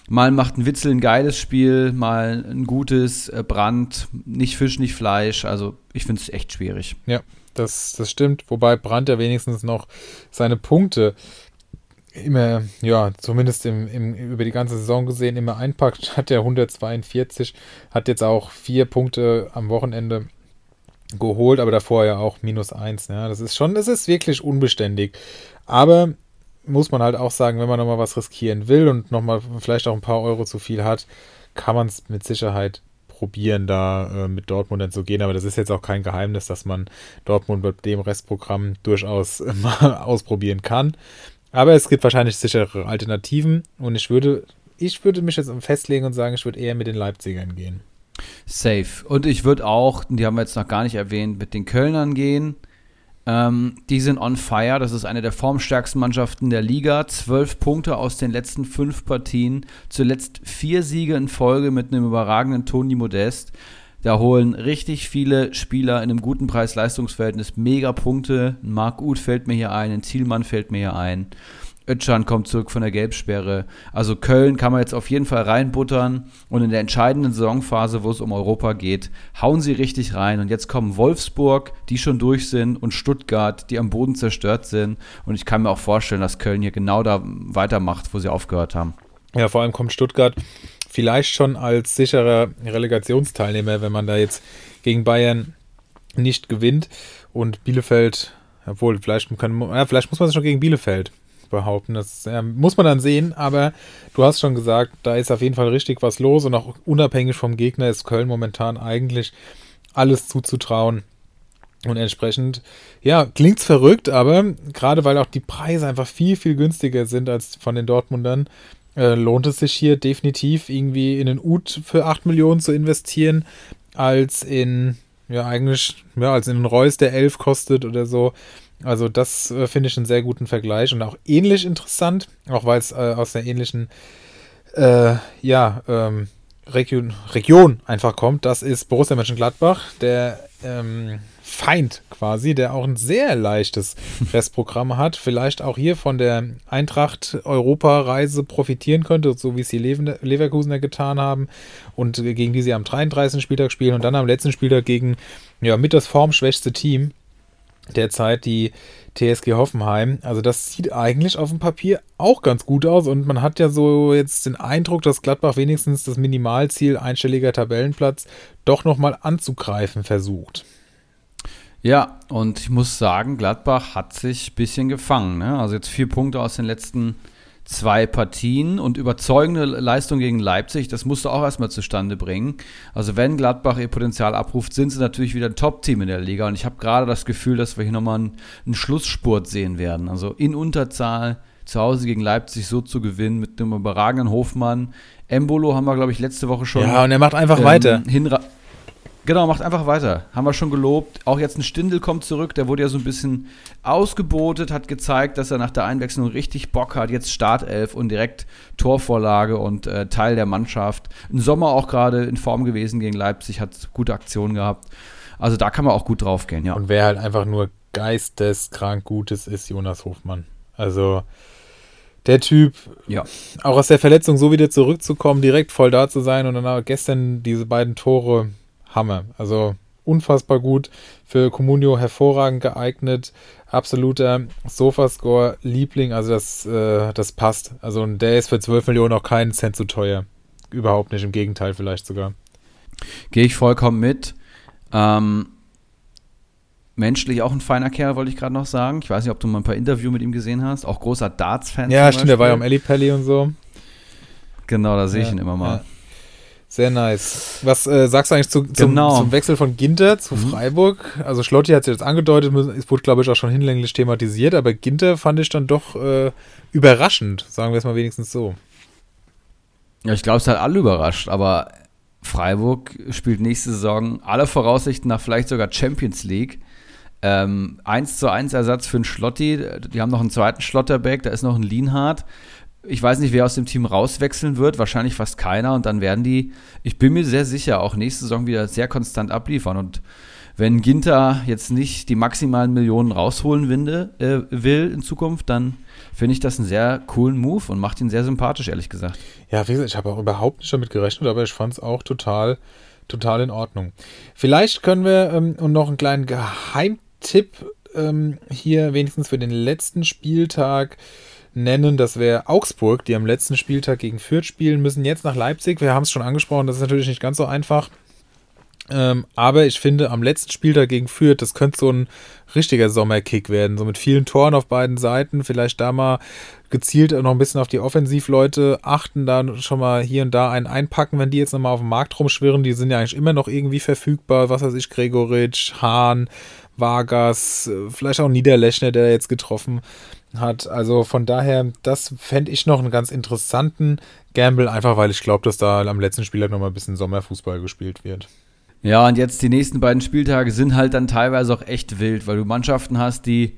Mal macht ein Witzel ein geiles Spiel, mal ein gutes äh, Brand. Nicht Fisch, nicht Fleisch. Also ich finde es echt schwierig. Ja, das, das stimmt. Wobei Brand ja wenigstens noch seine Punkte immer, ja, zumindest im, im, über die ganze Saison gesehen, immer einpackt. Hat er 142, hat jetzt auch vier Punkte am Wochenende geholt, aber davor ja auch minus eins. Ja, das ist schon, das ist wirklich unbeständig. Aber muss man halt auch sagen, wenn man nochmal was riskieren will und nochmal vielleicht auch ein paar Euro zu viel hat, kann man es mit Sicherheit probieren, da äh, mit Dortmund dann zu gehen. Aber das ist jetzt auch kein Geheimnis, dass man Dortmund mit dem Restprogramm durchaus *laughs* mal ausprobieren kann. Aber es gibt wahrscheinlich sichere Alternativen und ich würde, ich würde mich jetzt festlegen und sagen, ich würde eher mit den Leipzigern gehen. Safe. Und ich würde auch, die haben wir jetzt noch gar nicht erwähnt, mit den Kölnern gehen. Ähm, die sind on fire. Das ist eine der formstärksten Mannschaften der Liga. Zwölf Punkte aus den letzten fünf Partien. Zuletzt vier Siege in Folge mit einem überragenden Toni Modest. Da holen richtig viele Spieler in einem guten Preis-Leistungsverhältnis mega Punkte. Marc Uth fällt mir hier ein, ein Zielmann fällt mir hier ein. Ötschan kommt zurück von der Gelbsperre. Also Köln kann man jetzt auf jeden Fall reinbuttern. Und in der entscheidenden Saisonphase, wo es um Europa geht, hauen sie richtig rein. Und jetzt kommen Wolfsburg, die schon durch sind, und Stuttgart, die am Boden zerstört sind. Und ich kann mir auch vorstellen, dass Köln hier genau da weitermacht, wo sie aufgehört haben. Ja, vor allem kommt Stuttgart vielleicht schon als sicherer Relegationsteilnehmer, wenn man da jetzt gegen Bayern nicht gewinnt. Und Bielefeld, obwohl, vielleicht, kann, ja, vielleicht muss man es schon gegen Bielefeld behaupten. Das äh, muss man dann sehen, aber du hast schon gesagt, da ist auf jeden Fall richtig was los und auch unabhängig vom Gegner ist Köln momentan eigentlich alles zuzutrauen. Und entsprechend, ja, klingt's verrückt, aber gerade weil auch die Preise einfach viel, viel günstiger sind als von den Dortmundern, äh, lohnt es sich hier definitiv irgendwie in den Ut für 8 Millionen zu investieren, als in, ja, eigentlich, ja, als in einen Reus, der 11 kostet oder so. Also das äh, finde ich einen sehr guten Vergleich und auch ähnlich interessant, auch weil es äh, aus einer ähnlichen äh, ja, ähm, Region, Region einfach kommt. Das ist Borussia Mönchengladbach, der ähm, Feind quasi, der auch ein sehr leichtes *laughs* Restprogramm hat. Vielleicht auch hier von der Eintracht-Europa-Reise profitieren könnte, so wie es die Leverkusener getan haben und gegen die sie am 33. Spieltag spielen und dann am letzten Spieltag gegen ja, mit das formschwächste Team derzeit die TSG Hoffenheim. Also das sieht eigentlich auf dem Papier auch ganz gut aus und man hat ja so jetzt den Eindruck, dass Gladbach wenigstens das Minimalziel einstelliger Tabellenplatz doch nochmal anzugreifen versucht. Ja, und ich muss sagen, Gladbach hat sich ein bisschen gefangen. Ne? Also jetzt vier Punkte aus den letzten zwei Partien und überzeugende Leistung gegen Leipzig, das musst du auch erstmal zustande bringen. Also wenn Gladbach ihr Potenzial abruft, sind sie natürlich wieder ein Top-Team in der Liga und ich habe gerade das Gefühl, dass wir hier nochmal einen, einen Schlussspurt sehen werden. Also in Unterzahl zu Hause gegen Leipzig so zu gewinnen mit einem überragenden Hofmann. Embolo haben wir, glaube ich, letzte Woche schon. Ja, und er macht einfach ähm, weiter. Genau, macht einfach weiter. Haben wir schon gelobt. Auch jetzt ein Stindel kommt zurück. Der wurde ja so ein bisschen ausgebotet, hat gezeigt, dass er nach der Einwechslung richtig Bock hat. Jetzt Startelf und direkt Torvorlage und äh, Teil der Mannschaft. Im Sommer auch gerade in Form gewesen gegen Leipzig, hat gute Aktionen gehabt. Also da kann man auch gut drauf gehen, ja. Und wer halt einfach nur geisteskrank Gutes ist, Jonas Hofmann. Also der Typ, ja. auch aus der Verletzung so wieder zurückzukommen, direkt voll da zu sein und dann auch gestern diese beiden Tore Hammer. Also unfassbar gut. Für Comunio hervorragend geeignet. Absoluter Sofascore-Liebling. Also das, äh, das passt. Also der ist für 12 Millionen auch keinen Cent zu teuer. Überhaupt nicht. Im Gegenteil vielleicht sogar. Gehe ich vollkommen mit. Ähm, menschlich auch ein feiner Kerl, wollte ich gerade noch sagen. Ich weiß nicht, ob du mal ein paar Interviews mit ihm gesehen hast. Auch großer Darts-Fan. Ja, stimmt. Der war ja am Pelli und so. Genau, da sehe ich ja, ihn immer mal. Ja. Sehr nice. Was äh, sagst du eigentlich zu, zum, genau. zum, Wechsel von Ginter zu mhm. Freiburg? Also Schlotti hat es jetzt angedeutet, es wurde, glaube ich, auch schon hinlänglich thematisiert, aber Ginter fand ich dann doch äh, überraschend, sagen wir es mal wenigstens so. Ja, ich glaube, es hat alle überrascht, aber Freiburg spielt nächste Saison alle Voraussichten nach vielleicht sogar Champions League. Ähm, 1 zu 1 Ersatz für einen Schlotti. Die haben noch einen zweiten Schlotterback, da ist noch ein Lienhardt. Ich weiß nicht, wer aus dem Team rauswechseln wird. Wahrscheinlich fast keiner. Und dann werden die, ich bin mir sehr sicher, auch nächste Saison wieder sehr konstant abliefern. Und wenn Ginter jetzt nicht die maximalen Millionen rausholen winde, äh, will in Zukunft, dann finde ich das einen sehr coolen Move und macht ihn sehr sympathisch, ehrlich gesagt. Ja, wie gesagt, ich habe auch überhaupt nicht damit gerechnet, aber ich fand es auch total, total in Ordnung. Vielleicht können wir ähm, und noch einen kleinen Geheimtipp ähm, hier wenigstens für den letzten Spieltag nennen. Das wäre Augsburg, die am letzten Spieltag gegen Fürth spielen, müssen jetzt nach Leipzig. Wir haben es schon angesprochen, das ist natürlich nicht ganz so einfach. Ähm, aber ich finde, am letzten Spieltag gegen Fürth, das könnte so ein richtiger Sommerkick werden. So mit vielen Toren auf beiden Seiten. Vielleicht da mal gezielt noch ein bisschen auf die Offensivleute achten, da schon mal hier und da einen einpacken, wenn die jetzt nochmal auf dem Markt rumschwirren. Die sind ja eigentlich immer noch irgendwie verfügbar. Was weiß ich, Gregoritsch, Hahn, Vargas, äh, vielleicht auch Niederlechner, der jetzt getroffen hat. Also von daher, das fände ich noch einen ganz interessanten Gamble, einfach weil ich glaube, dass da am letzten Spieltag noch mal ein bisschen Sommerfußball gespielt wird. Ja, und jetzt die nächsten beiden Spieltage sind halt dann teilweise auch echt wild, weil du Mannschaften hast, die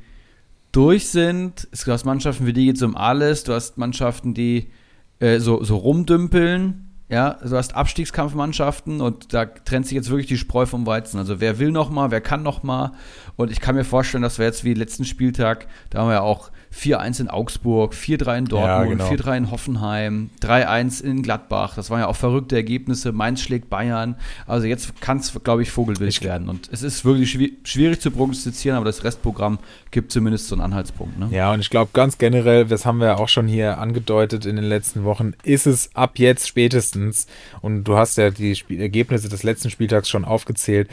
durch sind. Du hast Mannschaften, für die geht es um alles. Du hast Mannschaften, die äh, so, so rumdümpeln. Ja, du hast Abstiegskampfmannschaften und da trennt sich jetzt wirklich die Spreu vom Weizen. Also wer will noch mal, wer kann noch mal. Und ich kann mir vorstellen, dass wir jetzt wie letzten Spieltag, da haben wir ja auch 4-1 in Augsburg, 4-3 in Dortmund, ja, genau. 4-3 in Hoffenheim, 3-1 in Gladbach. Das waren ja auch verrückte Ergebnisse. Mainz schlägt Bayern. Also jetzt kann es, glaube ich, vogelwild ich werden. Und es ist wirklich schwierig zu prognostizieren, aber das Restprogramm gibt zumindest so einen Anhaltspunkt. Ne? Ja, und ich glaube ganz generell, das haben wir auch schon hier angedeutet in den letzten Wochen, ist es ab jetzt spätestens, und du hast ja die Ergebnisse des letzten Spieltags schon aufgezählt,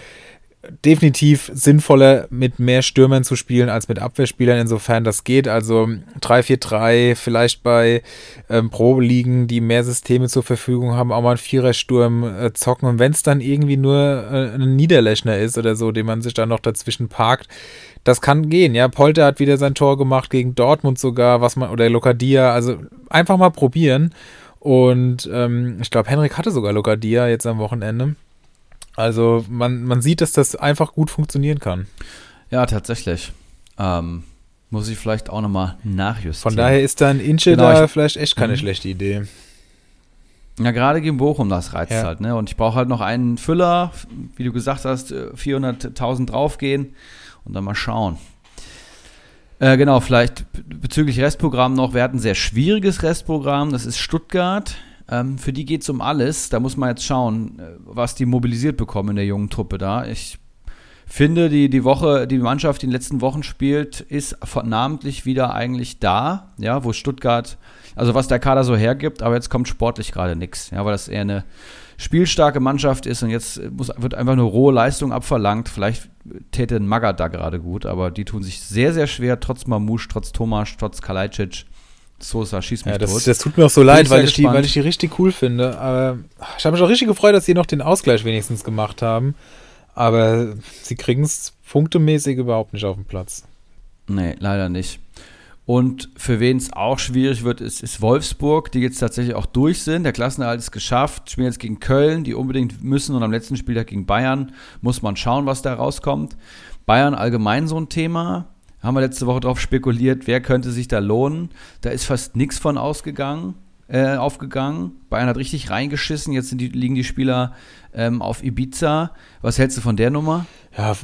definitiv sinnvoller, mit mehr Stürmern zu spielen als mit Abwehrspielern, insofern das geht. Also 3-4-3, vielleicht bei ähm, Pro-Ligen, die mehr Systeme zur Verfügung haben, auch mal einen Vierersturm äh, zocken. Und wenn es dann irgendwie nur äh, ein Niederlechner ist oder so, den man sich dann noch dazwischen parkt, das kann gehen. Ja, Polter hat wieder sein Tor gemacht gegen Dortmund sogar, was man, oder Lokadia. Also einfach mal probieren. Und ähm, ich glaube, Henrik hatte sogar Lokadia jetzt am Wochenende. Also man, man sieht, dass das einfach gut funktionieren kann. Ja, tatsächlich. Ähm, muss ich vielleicht auch nochmal nachjustieren. Von daher ist dann Inche genau, da vielleicht echt keine mhm. schlechte Idee. Ja, gerade gegen Bochum, das reizt ja. halt. Ne? Und ich brauche halt noch einen Füller, wie du gesagt hast, 400.000 äh, draufgehen und dann mal schauen. Äh, genau, vielleicht bezüglich Restprogramm noch. Wir hatten ein sehr schwieriges Restprogramm. Das ist Stuttgart. Ähm, für die geht es um alles. Da muss man jetzt schauen, äh, was die mobilisiert bekommen in der jungen Truppe da. Ich finde, die, die Woche, die Mannschaft, die in den letzten Wochen spielt, ist namentlich wieder eigentlich da, ja, wo Stuttgart, also was der Kader so hergibt, aber jetzt kommt sportlich gerade nichts, ja, weil das eher eine spielstarke Mannschaft ist und jetzt muss, wird einfach nur rohe Leistung abverlangt. Vielleicht täte ein Magath da gerade gut, aber die tun sich sehr, sehr schwer, trotz Mamouche, trotz Thomas, trotz Kalajdzic. Sosa schießt mich ja, das, tot. Das tut mir auch so leid, weil ich, die, weil ich die richtig cool finde. Aber ich habe mich auch richtig gefreut, dass sie noch den Ausgleich wenigstens gemacht haben. Aber sie kriegen es punktemäßig überhaupt nicht auf den Platz. Nee, leider nicht. Und für wen es auch schwierig wird, ist, ist Wolfsburg, die jetzt tatsächlich auch durch sind. Der Klassenerhalt ist geschafft, spielen jetzt gegen Köln, die unbedingt müssen und am letzten Spieltag gegen Bayern muss man schauen, was da rauskommt. Bayern allgemein so ein Thema. Haben wir letzte Woche darauf spekuliert, wer könnte sich da lohnen. Da ist fast nichts von ausgegangen, äh, aufgegangen. Bayern hat richtig reingeschissen. Jetzt die, liegen die Spieler ähm, auf Ibiza. Was hältst du von der Nummer? Ja,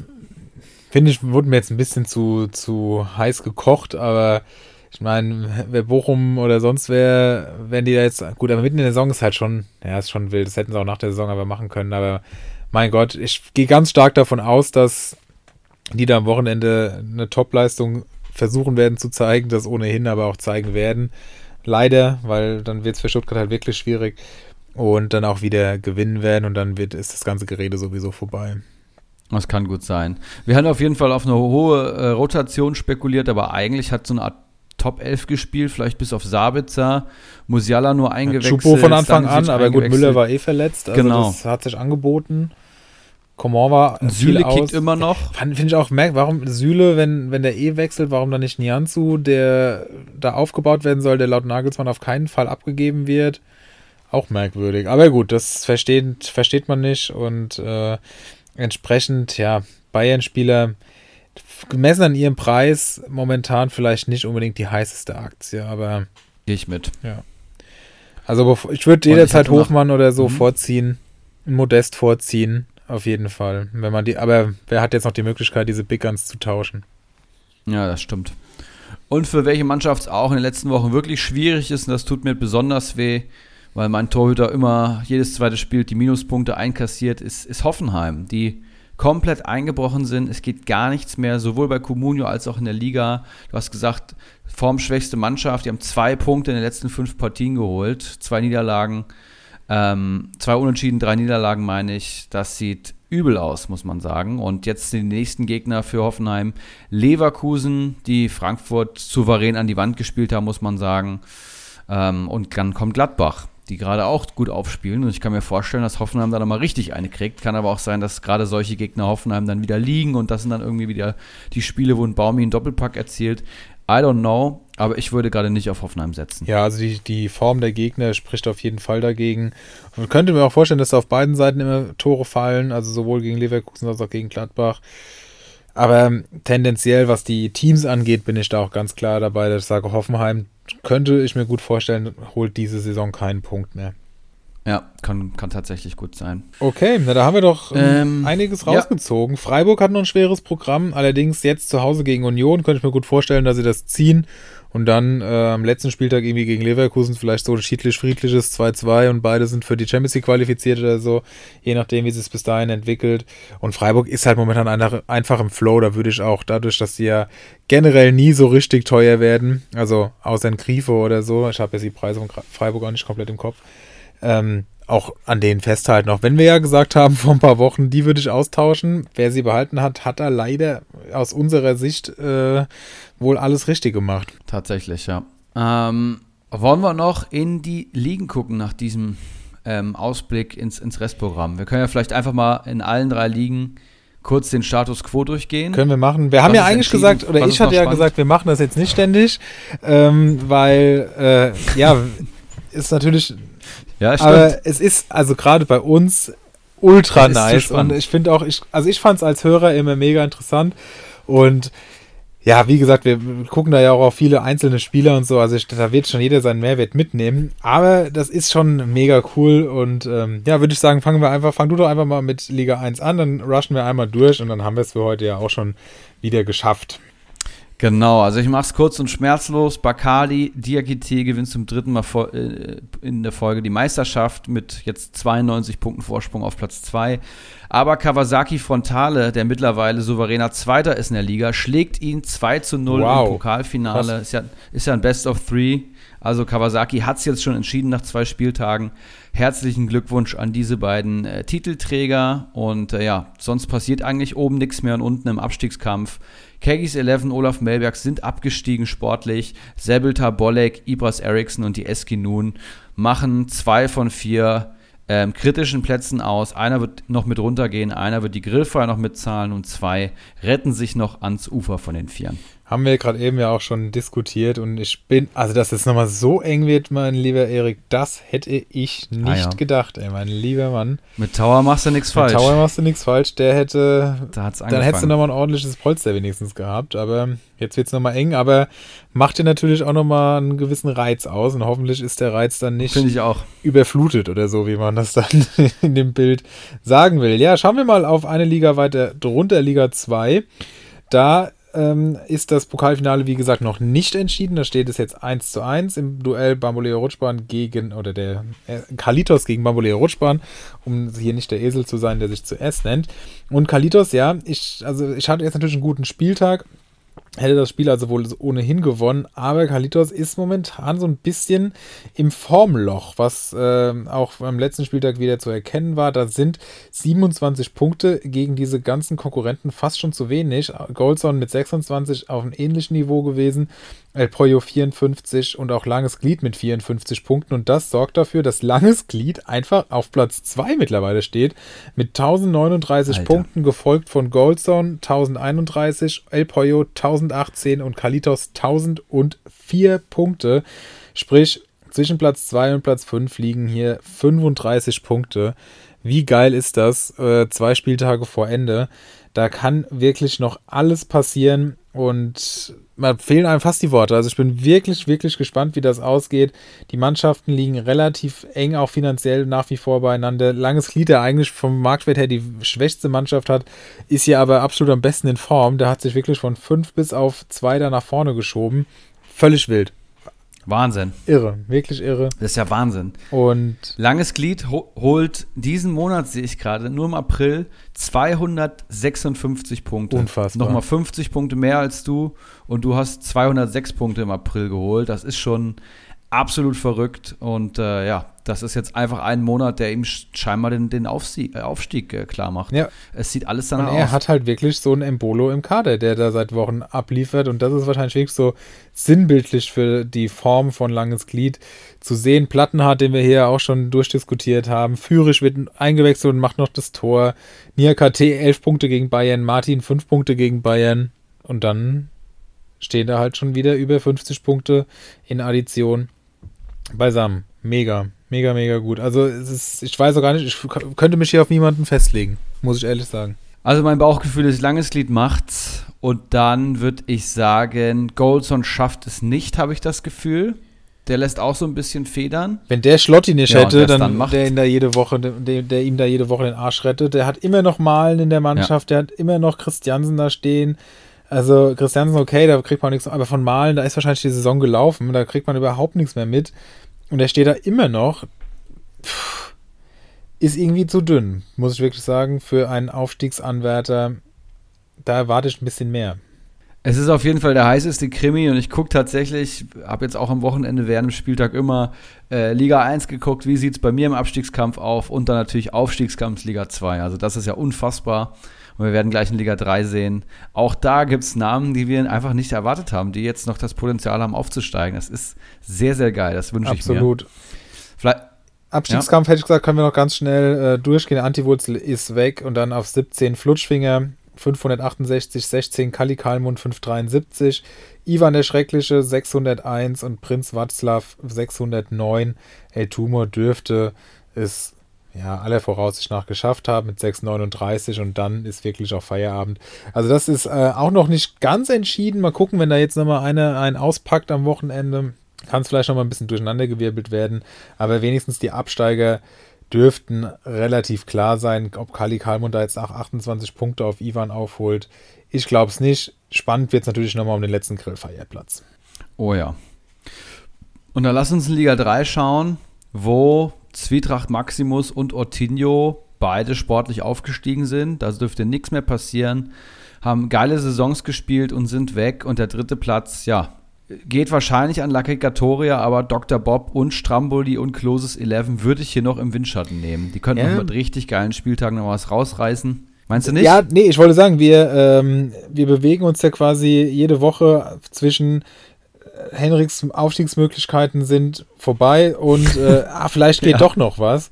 finde ich, wurde mir jetzt ein bisschen zu, zu heiß gekocht, aber ich meine, wer Bochum oder sonst wer, wenn die da jetzt, gut, aber mitten in der Saison ist halt schon, ja, ist schon wild, das hätten sie auch nach der Saison aber machen können, aber mein Gott, ich gehe ganz stark davon aus, dass die da am Wochenende eine Topleistung versuchen werden zu zeigen, das ohnehin aber auch zeigen werden. Leider, weil dann wird es für Stuttgart halt wirklich schwierig und dann auch wieder gewinnen werden und dann wird, ist das ganze Gerede sowieso vorbei. Das kann gut sein. Wir haben auf jeden Fall auf eine hohe äh, Rotation spekuliert, aber eigentlich hat so eine Art Top 11 gespielt, vielleicht bis auf Sabitzer, Musiala nur eingewechselt. Schupo von Anfang an, aber gut, Müller war eh verletzt, also genau. das hat sich angeboten. War Süle kickt immer noch. Finde ich auch, warum Süle, wenn, wenn der eh wechselt, warum dann nicht Nianzu, der da aufgebaut werden soll, der laut Nagelsmann auf keinen Fall abgegeben wird. Auch merkwürdig. Aber gut, das versteht, versteht man nicht und äh, entsprechend, ja, Bayern-Spieler gemessen an ihrem Preis momentan vielleicht nicht unbedingt die heißeste Aktie, aber. Gehe ich mit. Ja. Also ich würde jederzeit Hochmann oder so mhm. vorziehen, Modest vorziehen, auf jeden Fall. Wenn man die, aber wer hat jetzt noch die Möglichkeit, diese Big Guns zu tauschen? Ja, das stimmt. Und für welche Mannschaft es auch in den letzten Wochen wirklich schwierig ist, und das tut mir besonders weh, weil mein Torhüter immer jedes zweite Spiel die Minuspunkte einkassiert, ist, ist Hoffenheim, die komplett eingebrochen sind. Es geht gar nichts mehr, sowohl bei Comunio als auch in der Liga. Du hast gesagt, formschwächste Mannschaft, die haben zwei Punkte in den letzten fünf Partien geholt, zwei Niederlagen, ähm, zwei Unentschieden, drei Niederlagen meine ich. Das sieht übel aus, muss man sagen. Und jetzt die nächsten Gegner für Hoffenheim Leverkusen, die Frankfurt souverän an die Wand gespielt haben, muss man sagen. Ähm, und dann kommt Gladbach die gerade auch gut aufspielen. Und ich kann mir vorstellen, dass Hoffenheim da nochmal richtig eine kriegt. Kann aber auch sein, dass gerade solche Gegner Hoffenheim dann wieder liegen und das sind dann irgendwie wieder die Spiele, wo ein Baumi einen Doppelpack erzielt. I don't know, aber ich würde gerade nicht auf Hoffenheim setzen. Ja, also die, die Form der Gegner spricht auf jeden Fall dagegen. Man könnte mir auch vorstellen, dass da auf beiden Seiten immer Tore fallen, also sowohl gegen Leverkusen als auch gegen Gladbach. Aber tendenziell, was die Teams angeht, bin ich da auch ganz klar dabei, dass ich sage, Hoffenheim könnte ich mir gut vorstellen, holt diese Saison keinen Punkt mehr. Ja, kann, kann tatsächlich gut sein. Okay, na da haben wir doch ähm, ähm einiges rausgezogen. Ja. Freiburg hat noch ein schweres Programm, allerdings jetzt zu Hause gegen Union könnte ich mir gut vorstellen, dass sie das ziehen und dann äh, am letzten Spieltag irgendwie gegen Leverkusen vielleicht so ein schiedlich-friedliches 2-2 und beide sind für die Champions League qualifiziert oder so, je nachdem, wie es bis dahin entwickelt. Und Freiburg ist halt momentan einfach im Flow, da würde ich auch dadurch, dass sie ja generell nie so richtig teuer werden, also außer in Grifo oder so, ich habe jetzt die Preise von Freiburg auch nicht komplett im Kopf, ähm, auch an denen festhalten. Auch wenn wir ja gesagt haben *laughs* vor ein paar Wochen, die würde ich austauschen. Wer sie behalten hat, hat da leider aus unserer Sicht äh, wohl alles richtig gemacht. Tatsächlich, ja. Ähm, wollen wir noch in die Ligen gucken nach diesem ähm, Ausblick ins, ins Restprogramm? Wir können ja vielleicht einfach mal in allen drei Ligen kurz den Status quo durchgehen. Können wir machen. Wir haben ja eigentlich gesagt, oder ich hatte ja spannend? gesagt, wir machen das jetzt nicht ständig, ähm, weil, äh, ja, *laughs* ist natürlich ja, stimmt. Aber es ist also gerade bei uns ultra nice. Und ich finde auch, ich, also ich fand es als Hörer immer mega interessant. Und ja, wie gesagt, wir gucken da ja auch auf viele einzelne Spieler und so. Also ich, da wird schon jeder seinen Mehrwert mitnehmen. Aber das ist schon mega cool. Und ähm, ja, würde ich sagen, fangen wir einfach, fang du doch einfach mal mit Liga 1 an, dann rushen wir einmal durch und dann haben wir es für heute ja auch schon wieder geschafft. Genau, also ich mache es kurz und schmerzlos. Bakali Diakite gewinnt zum dritten Mal äh, in der Folge die Meisterschaft mit jetzt 92 Punkten Vorsprung auf Platz 2. Aber Kawasaki Frontale, der mittlerweile souveräner Zweiter ist in der Liga, schlägt ihn 2 zu 0 wow. im Pokalfinale. Ist ja, ist ja ein Best of Three. Also Kawasaki hat es jetzt schon entschieden nach zwei Spieltagen. Herzlichen Glückwunsch an diese beiden äh, Titelträger. Und äh, ja, sonst passiert eigentlich oben nichts mehr und unten im Abstiegskampf Kegis 11, Olaf Melberg sind abgestiegen sportlich. Sebelta, Bolek, Ibras Eriksson und die Eski nun machen zwei von vier ähm, kritischen Plätzen aus. Einer wird noch mit runtergehen, einer wird die Grillfeuer noch mitzahlen und zwei retten sich noch ans Ufer von den Vieren. Haben wir gerade eben ja auch schon diskutiert und ich bin, also dass es nochmal so eng wird, mein lieber Erik, das hätte ich nicht ah, ja. gedacht, ey, mein lieber Mann. Mit Tower machst du nichts falsch. Mit Tower machst du nichts falsch, der hätte, da hat's dann hättest du nochmal ein ordentliches Polster wenigstens gehabt, aber jetzt wird es nochmal eng, aber macht dir natürlich auch nochmal einen gewissen Reiz aus und hoffentlich ist der Reiz dann nicht überflutet oder so, wie man das dann *laughs* in dem Bild sagen will. Ja, schauen wir mal auf eine Liga weiter drunter, Liga 2. Da ähm, ist das Pokalfinale, wie gesagt, noch nicht entschieden. Da steht es jetzt 1 zu 1 im Duell Bamboleo Rutschbahn gegen, oder der äh, Kalitos gegen Bamboleo Rutschbahn, um hier nicht der Esel zu sein, der sich zuerst nennt. Und Kalitos, ja, ich, also ich hatte jetzt natürlich einen guten Spieltag hätte das Spiel also wohl ohnehin gewonnen, aber Kalitos ist momentan so ein bisschen im Formloch, was äh, auch beim letzten Spieltag wieder zu erkennen war. Da sind 27 Punkte gegen diese ganzen Konkurrenten fast schon zu wenig. Goldson mit 26 auf einem ähnlichen Niveau gewesen, El Pollo 54 und auch Langes Glied mit 54 Punkten und das sorgt dafür, dass Langes Glied einfach auf Platz 2 mittlerweile steht mit 1039 Alter. Punkten, gefolgt von Goldson 1031, El Pollo 1018 und Kalitos 1004 Punkte. Sprich, zwischen Platz 2 und Platz 5 liegen hier 35 Punkte. Wie geil ist das? Äh, zwei Spieltage vor Ende. Da kann wirklich noch alles passieren und mir fehlen einem fast die Worte. Also ich bin wirklich, wirklich gespannt, wie das ausgeht. Die Mannschaften liegen relativ eng, auch finanziell nach wie vor beieinander. Langes Glied, der eigentlich vom Marktwert her die schwächste Mannschaft hat, ist hier aber absolut am besten in Form. Der hat sich wirklich von fünf bis auf zwei da nach vorne geschoben. Völlig wild. Wahnsinn. Irre, wirklich irre. Das ist ja Wahnsinn. Und Langes Glied ho holt diesen Monat, sehe ich gerade, nur im April 256 Punkte. Unfassbar. Nochmal 50 Punkte mehr als du und du hast 206 Punkte im April geholt. Das ist schon absolut verrückt und äh, ja, das ist jetzt einfach ein Monat, der ihm scheinbar den, den Aufstieg, äh, Aufstieg äh, klar macht. Ja. Es sieht alles danach aus. Er hat halt wirklich so einen Embolo im Kader, der da seit Wochen abliefert. Und das ist wahrscheinlich wirklich so sinnbildlich für die Form von Langes Glied zu sehen. Plattenhardt, den wir hier auch schon durchdiskutiert haben. Führisch wird eingewechselt und macht noch das Tor. Nia KT 11 Punkte gegen Bayern. Martin 5 Punkte gegen Bayern. Und dann stehen da halt schon wieder über 50 Punkte in Addition beisammen. Mega. Mega, mega gut. Also ist, ich weiß auch gar nicht, ich könnte mich hier auf niemanden festlegen, muss ich ehrlich sagen. Also mein Bauchgefühl ist, langes Glied macht's und dann würde ich sagen, Goldson schafft es nicht, habe ich das Gefühl. Der lässt auch so ein bisschen federn. Wenn der Schlotti nicht ja, hätte, dann, dann der ihn da jede Woche, der, der, ihm da jede Woche den Arsch rettet. Der hat immer noch Malen in der Mannschaft, ja. der hat immer noch Christiansen da stehen. Also Christiansen, okay, da kriegt man nichts, aber von Malen, da ist wahrscheinlich die Saison gelaufen, da kriegt man überhaupt nichts mehr mit. Und er steht da immer noch. Pff, ist irgendwie zu dünn, muss ich wirklich sagen, für einen Aufstiegsanwärter. Da erwarte ich ein bisschen mehr. Es ist auf jeden Fall der heißeste Krimi und ich gucke tatsächlich, habe jetzt auch am Wochenende während dem Spieltag immer äh, Liga 1 geguckt, wie sieht es bei mir im Abstiegskampf auf und dann natürlich Aufstiegskampf Liga 2. Also das ist ja unfassbar und wir werden gleich in Liga 3 sehen. Auch da gibt es Namen, die wir einfach nicht erwartet haben, die jetzt noch das Potenzial haben aufzusteigen. Das ist sehr, sehr geil, das wünsche ich mir. Absolut. Abstiegskampf ja. hätte ich gesagt, können wir noch ganz schnell äh, durchgehen. Antiwurzel ist weg und dann auf 17 Flutschfinger, 568, 16 Kali Kalmund 573, Ivan der Schreckliche 601 und Prinz Václav 609. El Tumor dürfte es ja, aller Voraussicht nach geschafft haben mit 6,39 und dann ist wirklich auch Feierabend. Also das ist äh, auch noch nicht ganz entschieden. Mal gucken, wenn da jetzt nochmal einer einen auspackt am Wochenende, kann es vielleicht nochmal ein bisschen durcheinandergewirbelt werden. Aber wenigstens die Absteiger dürften relativ klar sein, ob Kali Kalmund da jetzt nach 28 Punkte auf Ivan aufholt. Ich glaube es nicht. Spannend wird es natürlich nochmal um den letzten Grillfeierplatz. Oh ja. Und dann lass uns in Liga 3 schauen, wo Zwietracht Maximus und Ortinho beide sportlich aufgestiegen sind. Da dürfte nichts mehr passieren. Haben geile Saisons gespielt und sind weg. Und der dritte Platz, ja, geht wahrscheinlich an Lucky Gatoria, aber Dr. Bob und Stramboli und Closes 11 würde ich hier noch im Windschatten nehmen. Die könnten ja. mit richtig geilen Spieltagen noch was rausreißen. Meinst du nicht? Ja, nee, ich wollte sagen, wir, ähm, wir bewegen uns ja quasi jede Woche zwischen Henriks Aufstiegsmöglichkeiten sind vorbei und äh, *laughs* ah, vielleicht geht ja. doch noch was.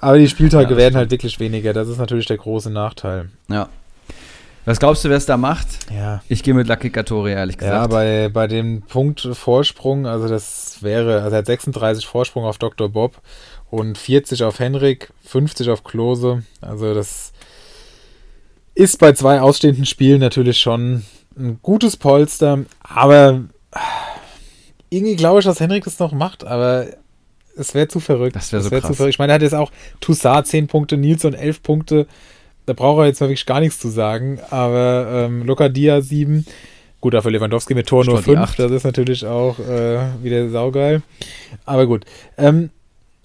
Aber die Spieltage ja, werden halt wirklich weniger. Das ist natürlich der große Nachteil. Ja. Was glaubst du, wer es da macht? Ja. Ich gehe mit Lucky Katoria, ehrlich gesagt. Ja, bei, bei dem Punkt Vorsprung, also das wäre, also er hat 36 Vorsprung auf Dr. Bob und 40 auf Henrik, 50 auf Klose. Also das ist bei zwei ausstehenden Spielen natürlich schon ein gutes Polster, aber irgendwie glaube ich, dass Henrik das noch macht, aber es wäre zu verrückt. Das wäre so wär krass. Ich meine, er hat jetzt auch Toussaint 10 Punkte, Nilsson 11 Punkte. Da braucht er jetzt mal wirklich gar nichts zu sagen. Aber ähm, Lokadia 7. Gut, dafür Lewandowski mit Tor nur Sport die 5. acht. Das ist natürlich auch äh, wieder saugeil. Aber gut. Ähm,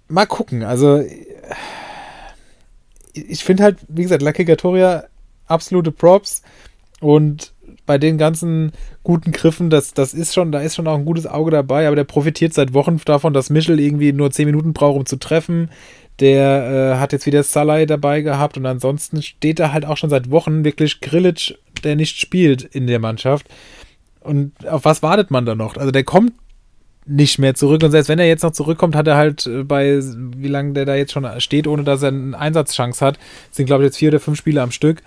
mal gucken. Also, ich finde halt, wie gesagt, Lucky Gatoria absolute Props. Und bei den ganzen guten Griffen, das, das ist schon, da ist schon auch ein gutes Auge dabei, aber der profitiert seit Wochen davon, dass Michel irgendwie nur 10 Minuten braucht, um zu treffen. Der äh, hat jetzt wieder Salai dabei gehabt und ansonsten steht da halt auch schon seit Wochen wirklich Grilic, der nicht spielt in der Mannschaft. Und auf was wartet man da noch? Also der kommt nicht mehr zurück und selbst wenn er jetzt noch zurückkommt, hat er halt äh, bei, wie lange der da jetzt schon steht, ohne dass er eine Einsatzchance hat, sind glaube ich jetzt vier oder fünf Spiele am Stück.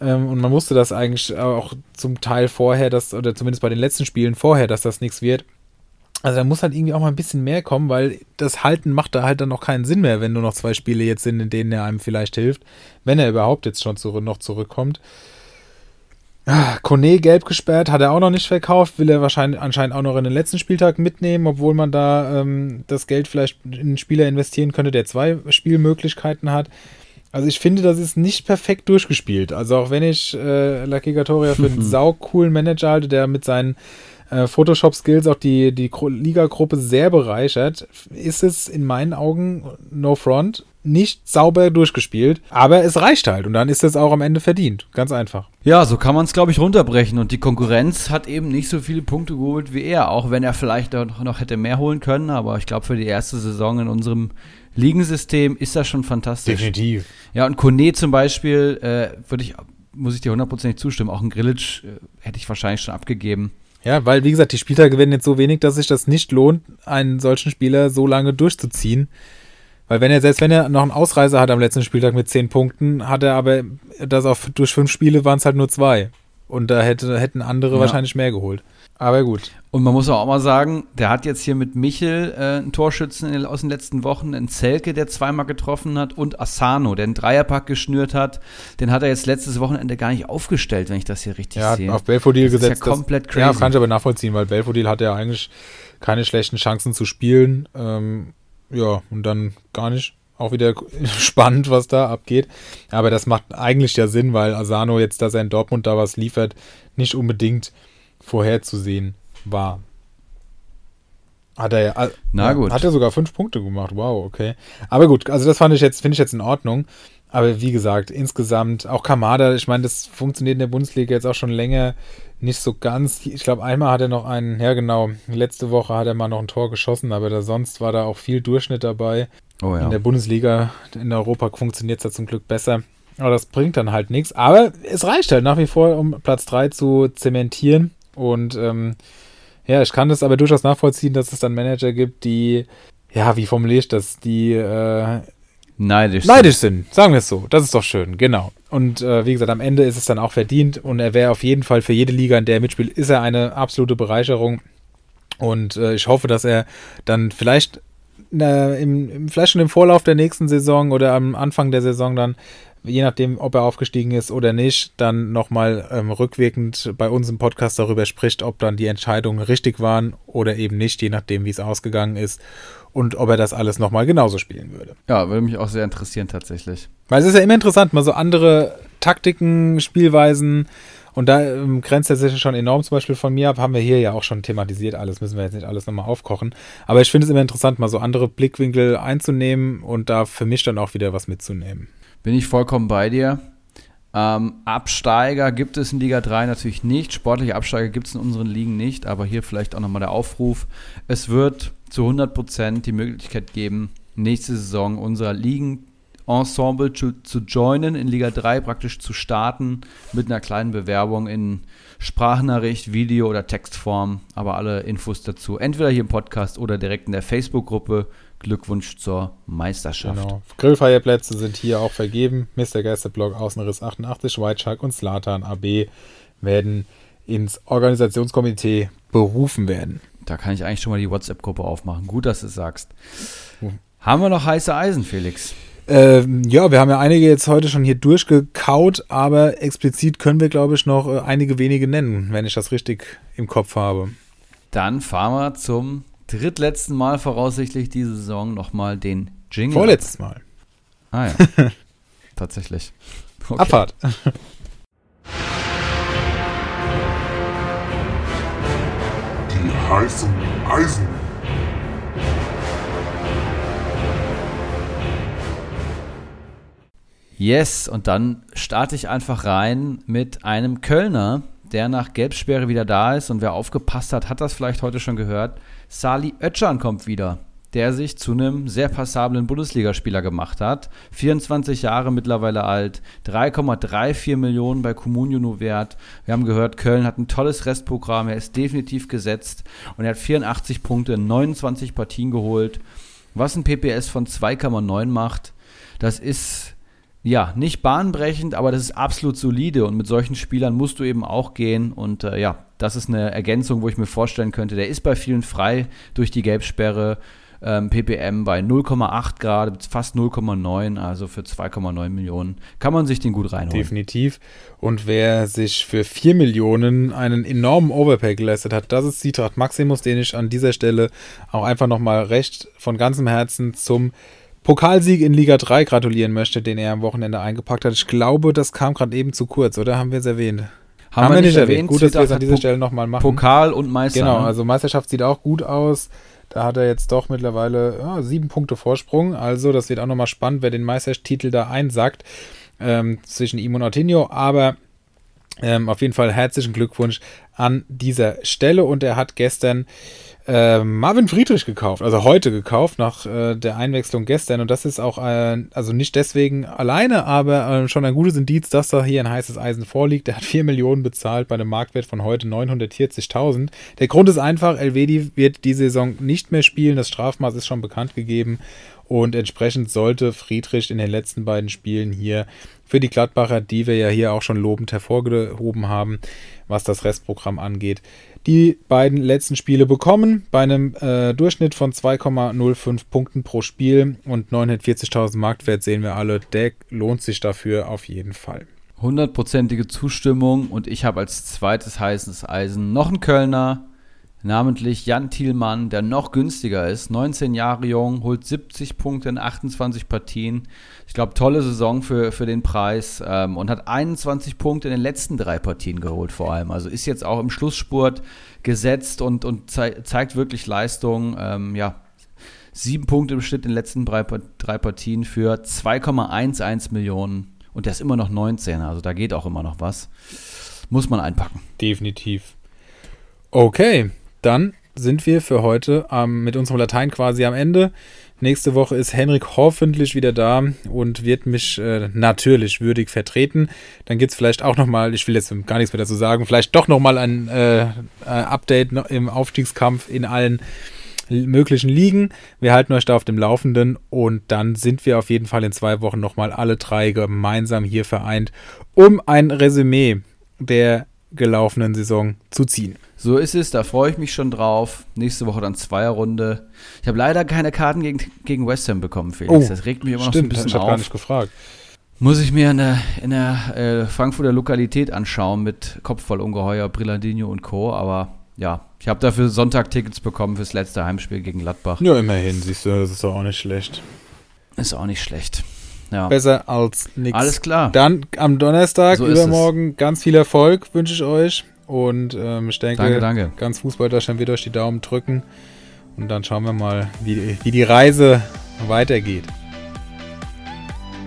Ähm, und man wusste das eigentlich auch zum Teil vorher, dass, oder zumindest bei den letzten Spielen vorher, dass das nichts wird. Also da muss halt irgendwie auch mal ein bisschen mehr kommen, weil das Halten macht da halt dann noch keinen Sinn mehr, wenn nur noch zwei Spiele jetzt sind, in denen er einem vielleicht hilft, wenn er überhaupt jetzt schon zurück, noch zurückkommt. Ah, Kone gelb gesperrt, hat er auch noch nicht verkauft, will er wahrscheinlich anscheinend auch noch in den letzten Spieltag mitnehmen, obwohl man da ähm, das Geld vielleicht in einen Spieler investieren könnte, der zwei Spielmöglichkeiten hat. Also ich finde, das ist nicht perfekt durchgespielt. Also auch wenn ich äh, Lucky Gatoria für einen saucoolen Manager halte, der mit seinen äh, Photoshop-Skills auch die, die Liga-Gruppe sehr bereichert, ist es in meinen Augen, no front, nicht sauber durchgespielt. Aber es reicht halt und dann ist es auch am Ende verdient. Ganz einfach. Ja, so kann man es, glaube ich, runterbrechen. Und die Konkurrenz hat eben nicht so viele Punkte geholt wie er, auch wenn er vielleicht noch, noch hätte mehr holen können. Aber ich glaube, für die erste Saison in unserem Ligensystem ist das schon fantastisch. Definitiv. Ja, und Kone zum Beispiel, äh, würde ich, muss ich dir hundertprozentig zustimmen. Auch ein Grillitsch äh, hätte ich wahrscheinlich schon abgegeben. Ja, weil, wie gesagt, die Spieltage werden jetzt so wenig, dass sich das nicht lohnt, einen solchen Spieler so lange durchzuziehen. Weil wenn er, selbst wenn er noch einen Ausreißer hat am letzten Spieltag mit 10 Punkten, hat er aber das auf durch fünf Spiele waren es halt nur zwei. Und da hätte, hätten andere Ja. wahrscheinlich mehr geholt. Aber gut. Und man muss auch mal sagen, der hat jetzt hier mit Michel äh, einen Torschützen den, aus den letzten Wochen, einen Zelke, der zweimal getroffen hat, und Asano, der einen Dreierpack geschnürt hat. Den hat er jetzt letztes Wochenende gar nicht aufgestellt, wenn ich das hier richtig Ja, sehe. auf Belfodil Das ist gesetzt. ja komplett das, Ja, crazy. kann ich aber nachvollziehen, weil Belfodil hat ja eigentlich keine schlechten Chancen zu spielen. Ähm, ja, und dann gar nicht. Auch wieder *laughs* spannend, was da abgeht. Aber das macht eigentlich ja Sinn, weil Asano jetzt, dass er in Dortmund da was liefert, nicht unbedingt vorherzusehen war. Hat er ja. Na gut. Hat er sogar fünf Punkte gemacht. Wow, okay. Aber gut, also das fand ich jetzt, finde ich jetzt in Ordnung. Aber wie gesagt, insgesamt, auch Kamada, ich meine, das funktioniert in der Bundesliga jetzt auch schon länger nicht so ganz. Ich glaube, einmal hat er noch einen, ja genau, letzte Woche hat er mal noch ein Tor geschossen, aber da sonst war da auch viel Durchschnitt dabei. oh In ja. der Bundesliga, in Europa funktioniert es ja zum Glück besser. Aber das bringt dann halt nichts. Aber es reicht halt nach wie vor, um Platz 3 zu zementieren. Und ähm, ja, ich kann das aber durchaus nachvollziehen, dass es dann Manager gibt, die, ja, wie formuliere ich das, die äh, Neidisch. neidisch sind. Sagen wir es so. Das ist doch schön, genau. Und äh, wie gesagt, am Ende ist es dann auch verdient und er wäre auf jeden Fall für jede Liga, in der er mitspielt, ist er eine absolute Bereicherung. Und äh, ich hoffe, dass er dann vielleicht, im, im, vielleicht schon im Vorlauf der nächsten Saison oder am Anfang der Saison dann, je nachdem, ob er aufgestiegen ist oder nicht, dann nochmal ähm, rückwirkend bei uns im Podcast darüber spricht, ob dann die Entscheidungen richtig waren oder eben nicht, je nachdem, wie es ausgegangen ist und ob er das alles nochmal genauso spielen würde. Ja, würde mich auch sehr interessieren tatsächlich. Weil es ist ja immer interessant, mal so andere Taktiken, Spielweisen und da ähm, grenzt er sich schon enorm zum Beispiel von mir ab, haben wir hier ja auch schon thematisiert, alles müssen wir jetzt nicht alles nochmal aufkochen. Aber ich finde es immer interessant, mal so andere Blickwinkel einzunehmen und da für mich dann auch wieder was mitzunehmen. Bin ich vollkommen bei dir. Ähm, Absteiger gibt es in Liga 3 natürlich nicht. Sportliche Absteiger gibt es in unseren Ligen nicht. Aber hier vielleicht auch nochmal der Aufruf. Es wird zu 100% die Möglichkeit geben, nächste Saison unser Ligen Ensemble zu, zu joinen, in Liga 3 praktisch zu starten mit einer kleinen Bewerbung in Sprachnachricht, Video oder Textform. Aber alle Infos dazu entweder hier im Podcast oder direkt in der Facebook-Gruppe. Glückwunsch zur Meisterschaft. Genau. Grillfeierplätze sind hier auch vergeben. Mr. Geisterblock, Außenriss 88, White Shark und Slatan AB werden ins Organisationskomitee berufen werden. Da kann ich eigentlich schon mal die WhatsApp-Gruppe aufmachen. Gut, dass du es sagst. Haben wir noch heiße Eisen, Felix? Ähm, ja, wir haben ja einige jetzt heute schon hier durchgekaut, aber explizit können wir, glaube ich, noch äh, einige wenige nennen, wenn ich das richtig im Kopf habe. Dann fahren wir zum drittletzten Mal voraussichtlich diese Saison nochmal den Jingle. Vorletztes Mal. Ah ja. *laughs* Tatsächlich. Okay. Abfahrt. Die heißen Eisen. Yes, und dann starte ich einfach rein mit einem Kölner, der nach Gelbsperre wieder da ist. Und wer aufgepasst hat, hat das vielleicht heute schon gehört. Sali Oetschan kommt wieder, der sich zu einem sehr passablen Bundesligaspieler gemacht hat. 24 Jahre mittlerweile alt, 3,34 Millionen bei Comunio nur wert. Wir haben gehört, Köln hat ein tolles Restprogramm, er ist definitiv gesetzt und er hat 84 Punkte in 29 Partien geholt. Was ein PPS von 2,9 macht, das ist ja, nicht bahnbrechend, aber das ist absolut solide und mit solchen Spielern musst du eben auch gehen und äh, ja, das ist eine Ergänzung, wo ich mir vorstellen könnte, der ist bei vielen frei durch die Gelbsperre. Ähm, ppm bei 0,8 Grad, fast 0,9, also für 2,9 Millionen kann man sich den gut reinholen. Definitiv. Und wer sich für 4 Millionen einen enormen Overpay geleistet hat, das ist Citracht Maximus, den ich an dieser Stelle auch einfach nochmal recht von ganzem Herzen zum Pokalsieg in Liga 3 gratulieren möchte, den er am Wochenende eingepackt hat. Ich glaube, das kam gerade eben zu kurz, oder haben wir es erwähnt? Haben, haben wir nicht erwähnt. erwähnt. Gut, dass wir es an dieser Stelle nochmal machen. Pokal und Meister. Genau, ne? also Meisterschaft sieht auch gut aus. Da hat er jetzt doch mittlerweile ja, sieben Punkte Vorsprung. Also, das wird auch nochmal spannend, wer den Meistertitel da einsackt ähm, zwischen ihm und Ortinho. Aber ähm, auf jeden Fall herzlichen Glückwunsch an dieser Stelle. Und er hat gestern äh, Marvin Friedrich gekauft, also heute gekauft, nach äh, der Einwechslung gestern. Und das ist auch, äh, also nicht deswegen alleine, aber äh, schon ein gutes Indiz, dass da hier ein heißes Eisen vorliegt. Der hat 4 Millionen bezahlt bei einem Marktwert von heute 940.000. Der Grund ist einfach, Elvedi wird die Saison nicht mehr spielen. Das Strafmaß ist schon bekannt gegeben. Und entsprechend sollte Friedrich in den letzten beiden Spielen hier für die Gladbacher, die wir ja hier auch schon lobend hervorgehoben haben, was das Restprogramm angeht, die beiden letzten Spiele bekommen. Bei einem äh, Durchschnitt von 2,05 Punkten pro Spiel und 940.000 Marktwert sehen wir alle, der lohnt sich dafür auf jeden Fall. Hundertprozentige Zustimmung und ich habe als zweites heißes Eisen noch einen Kölner, namentlich Jan Thielmann, der noch günstiger ist, 19 Jahre jung, holt 70 Punkte in 28 Partien. Ich glaube, tolle Saison für, für den Preis ähm, und hat 21 Punkte in den letzten drei Partien geholt vor allem. Also ist jetzt auch im Schlussspurt gesetzt und, und zei zeigt wirklich Leistung. Ähm, ja, sieben Punkte im Schnitt in den letzten drei, Partien für 2,11 Millionen und der ist immer noch 19, also da geht auch immer noch was. Muss man einpacken. Definitiv. Okay, dann sind wir für heute ähm, mit unserem Latein quasi am Ende. Nächste Woche ist Henrik hoffentlich wieder da und wird mich äh, natürlich würdig vertreten. Dann gibt es vielleicht auch nochmal, ich will jetzt gar nichts mehr dazu sagen, vielleicht doch nochmal ein äh, äh, Update im Aufstiegskampf in allen möglichen Ligen. Wir halten euch da auf dem Laufenden und dann sind wir auf jeden Fall in zwei Wochen nochmal alle drei gemeinsam hier vereint, um ein Resümee der gelaufenen Saison zu ziehen. So ist es, da freue ich mich schon drauf. Nächste Woche dann Zweierrunde. Ich habe leider keine Karten gegen, gegen West Ham bekommen, Felix. Oh, das regt mich immer stimmt, noch so ein bisschen ich auf. Ich habe gar nicht gefragt. Muss ich mir in der, in der äh, Frankfurter Lokalität anschauen mit Kopfvollungeheuer, Brillandino und Co. Aber ja, ich habe dafür Sonntag-Tickets bekommen fürs letzte Heimspiel gegen Gladbach. Ja, immerhin, siehst du, das ist doch auch nicht schlecht. Ist auch nicht schlecht. Ja. Besser als nichts. Alles klar. Dann am Donnerstag, so übermorgen, ganz viel Erfolg wünsche ich euch. Und ähm, ich denke, danke, danke. ganz Fußball-Deutschland wird euch die Daumen drücken. Und dann schauen wir mal, wie, wie die Reise weitergeht.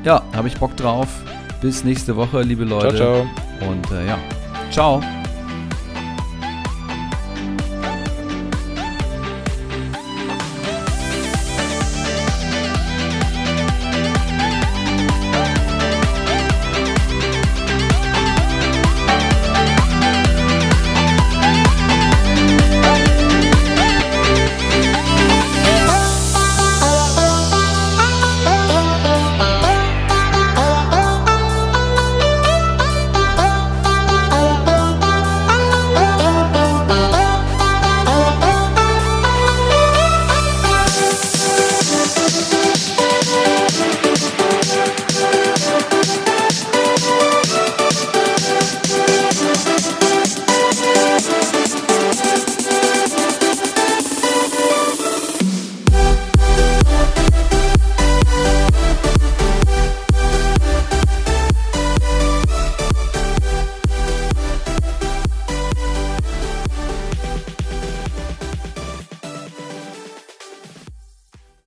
Ja, habe ich Bock drauf. Bis nächste Woche, liebe Leute. Ciao, ciao. Und äh, ja, ciao.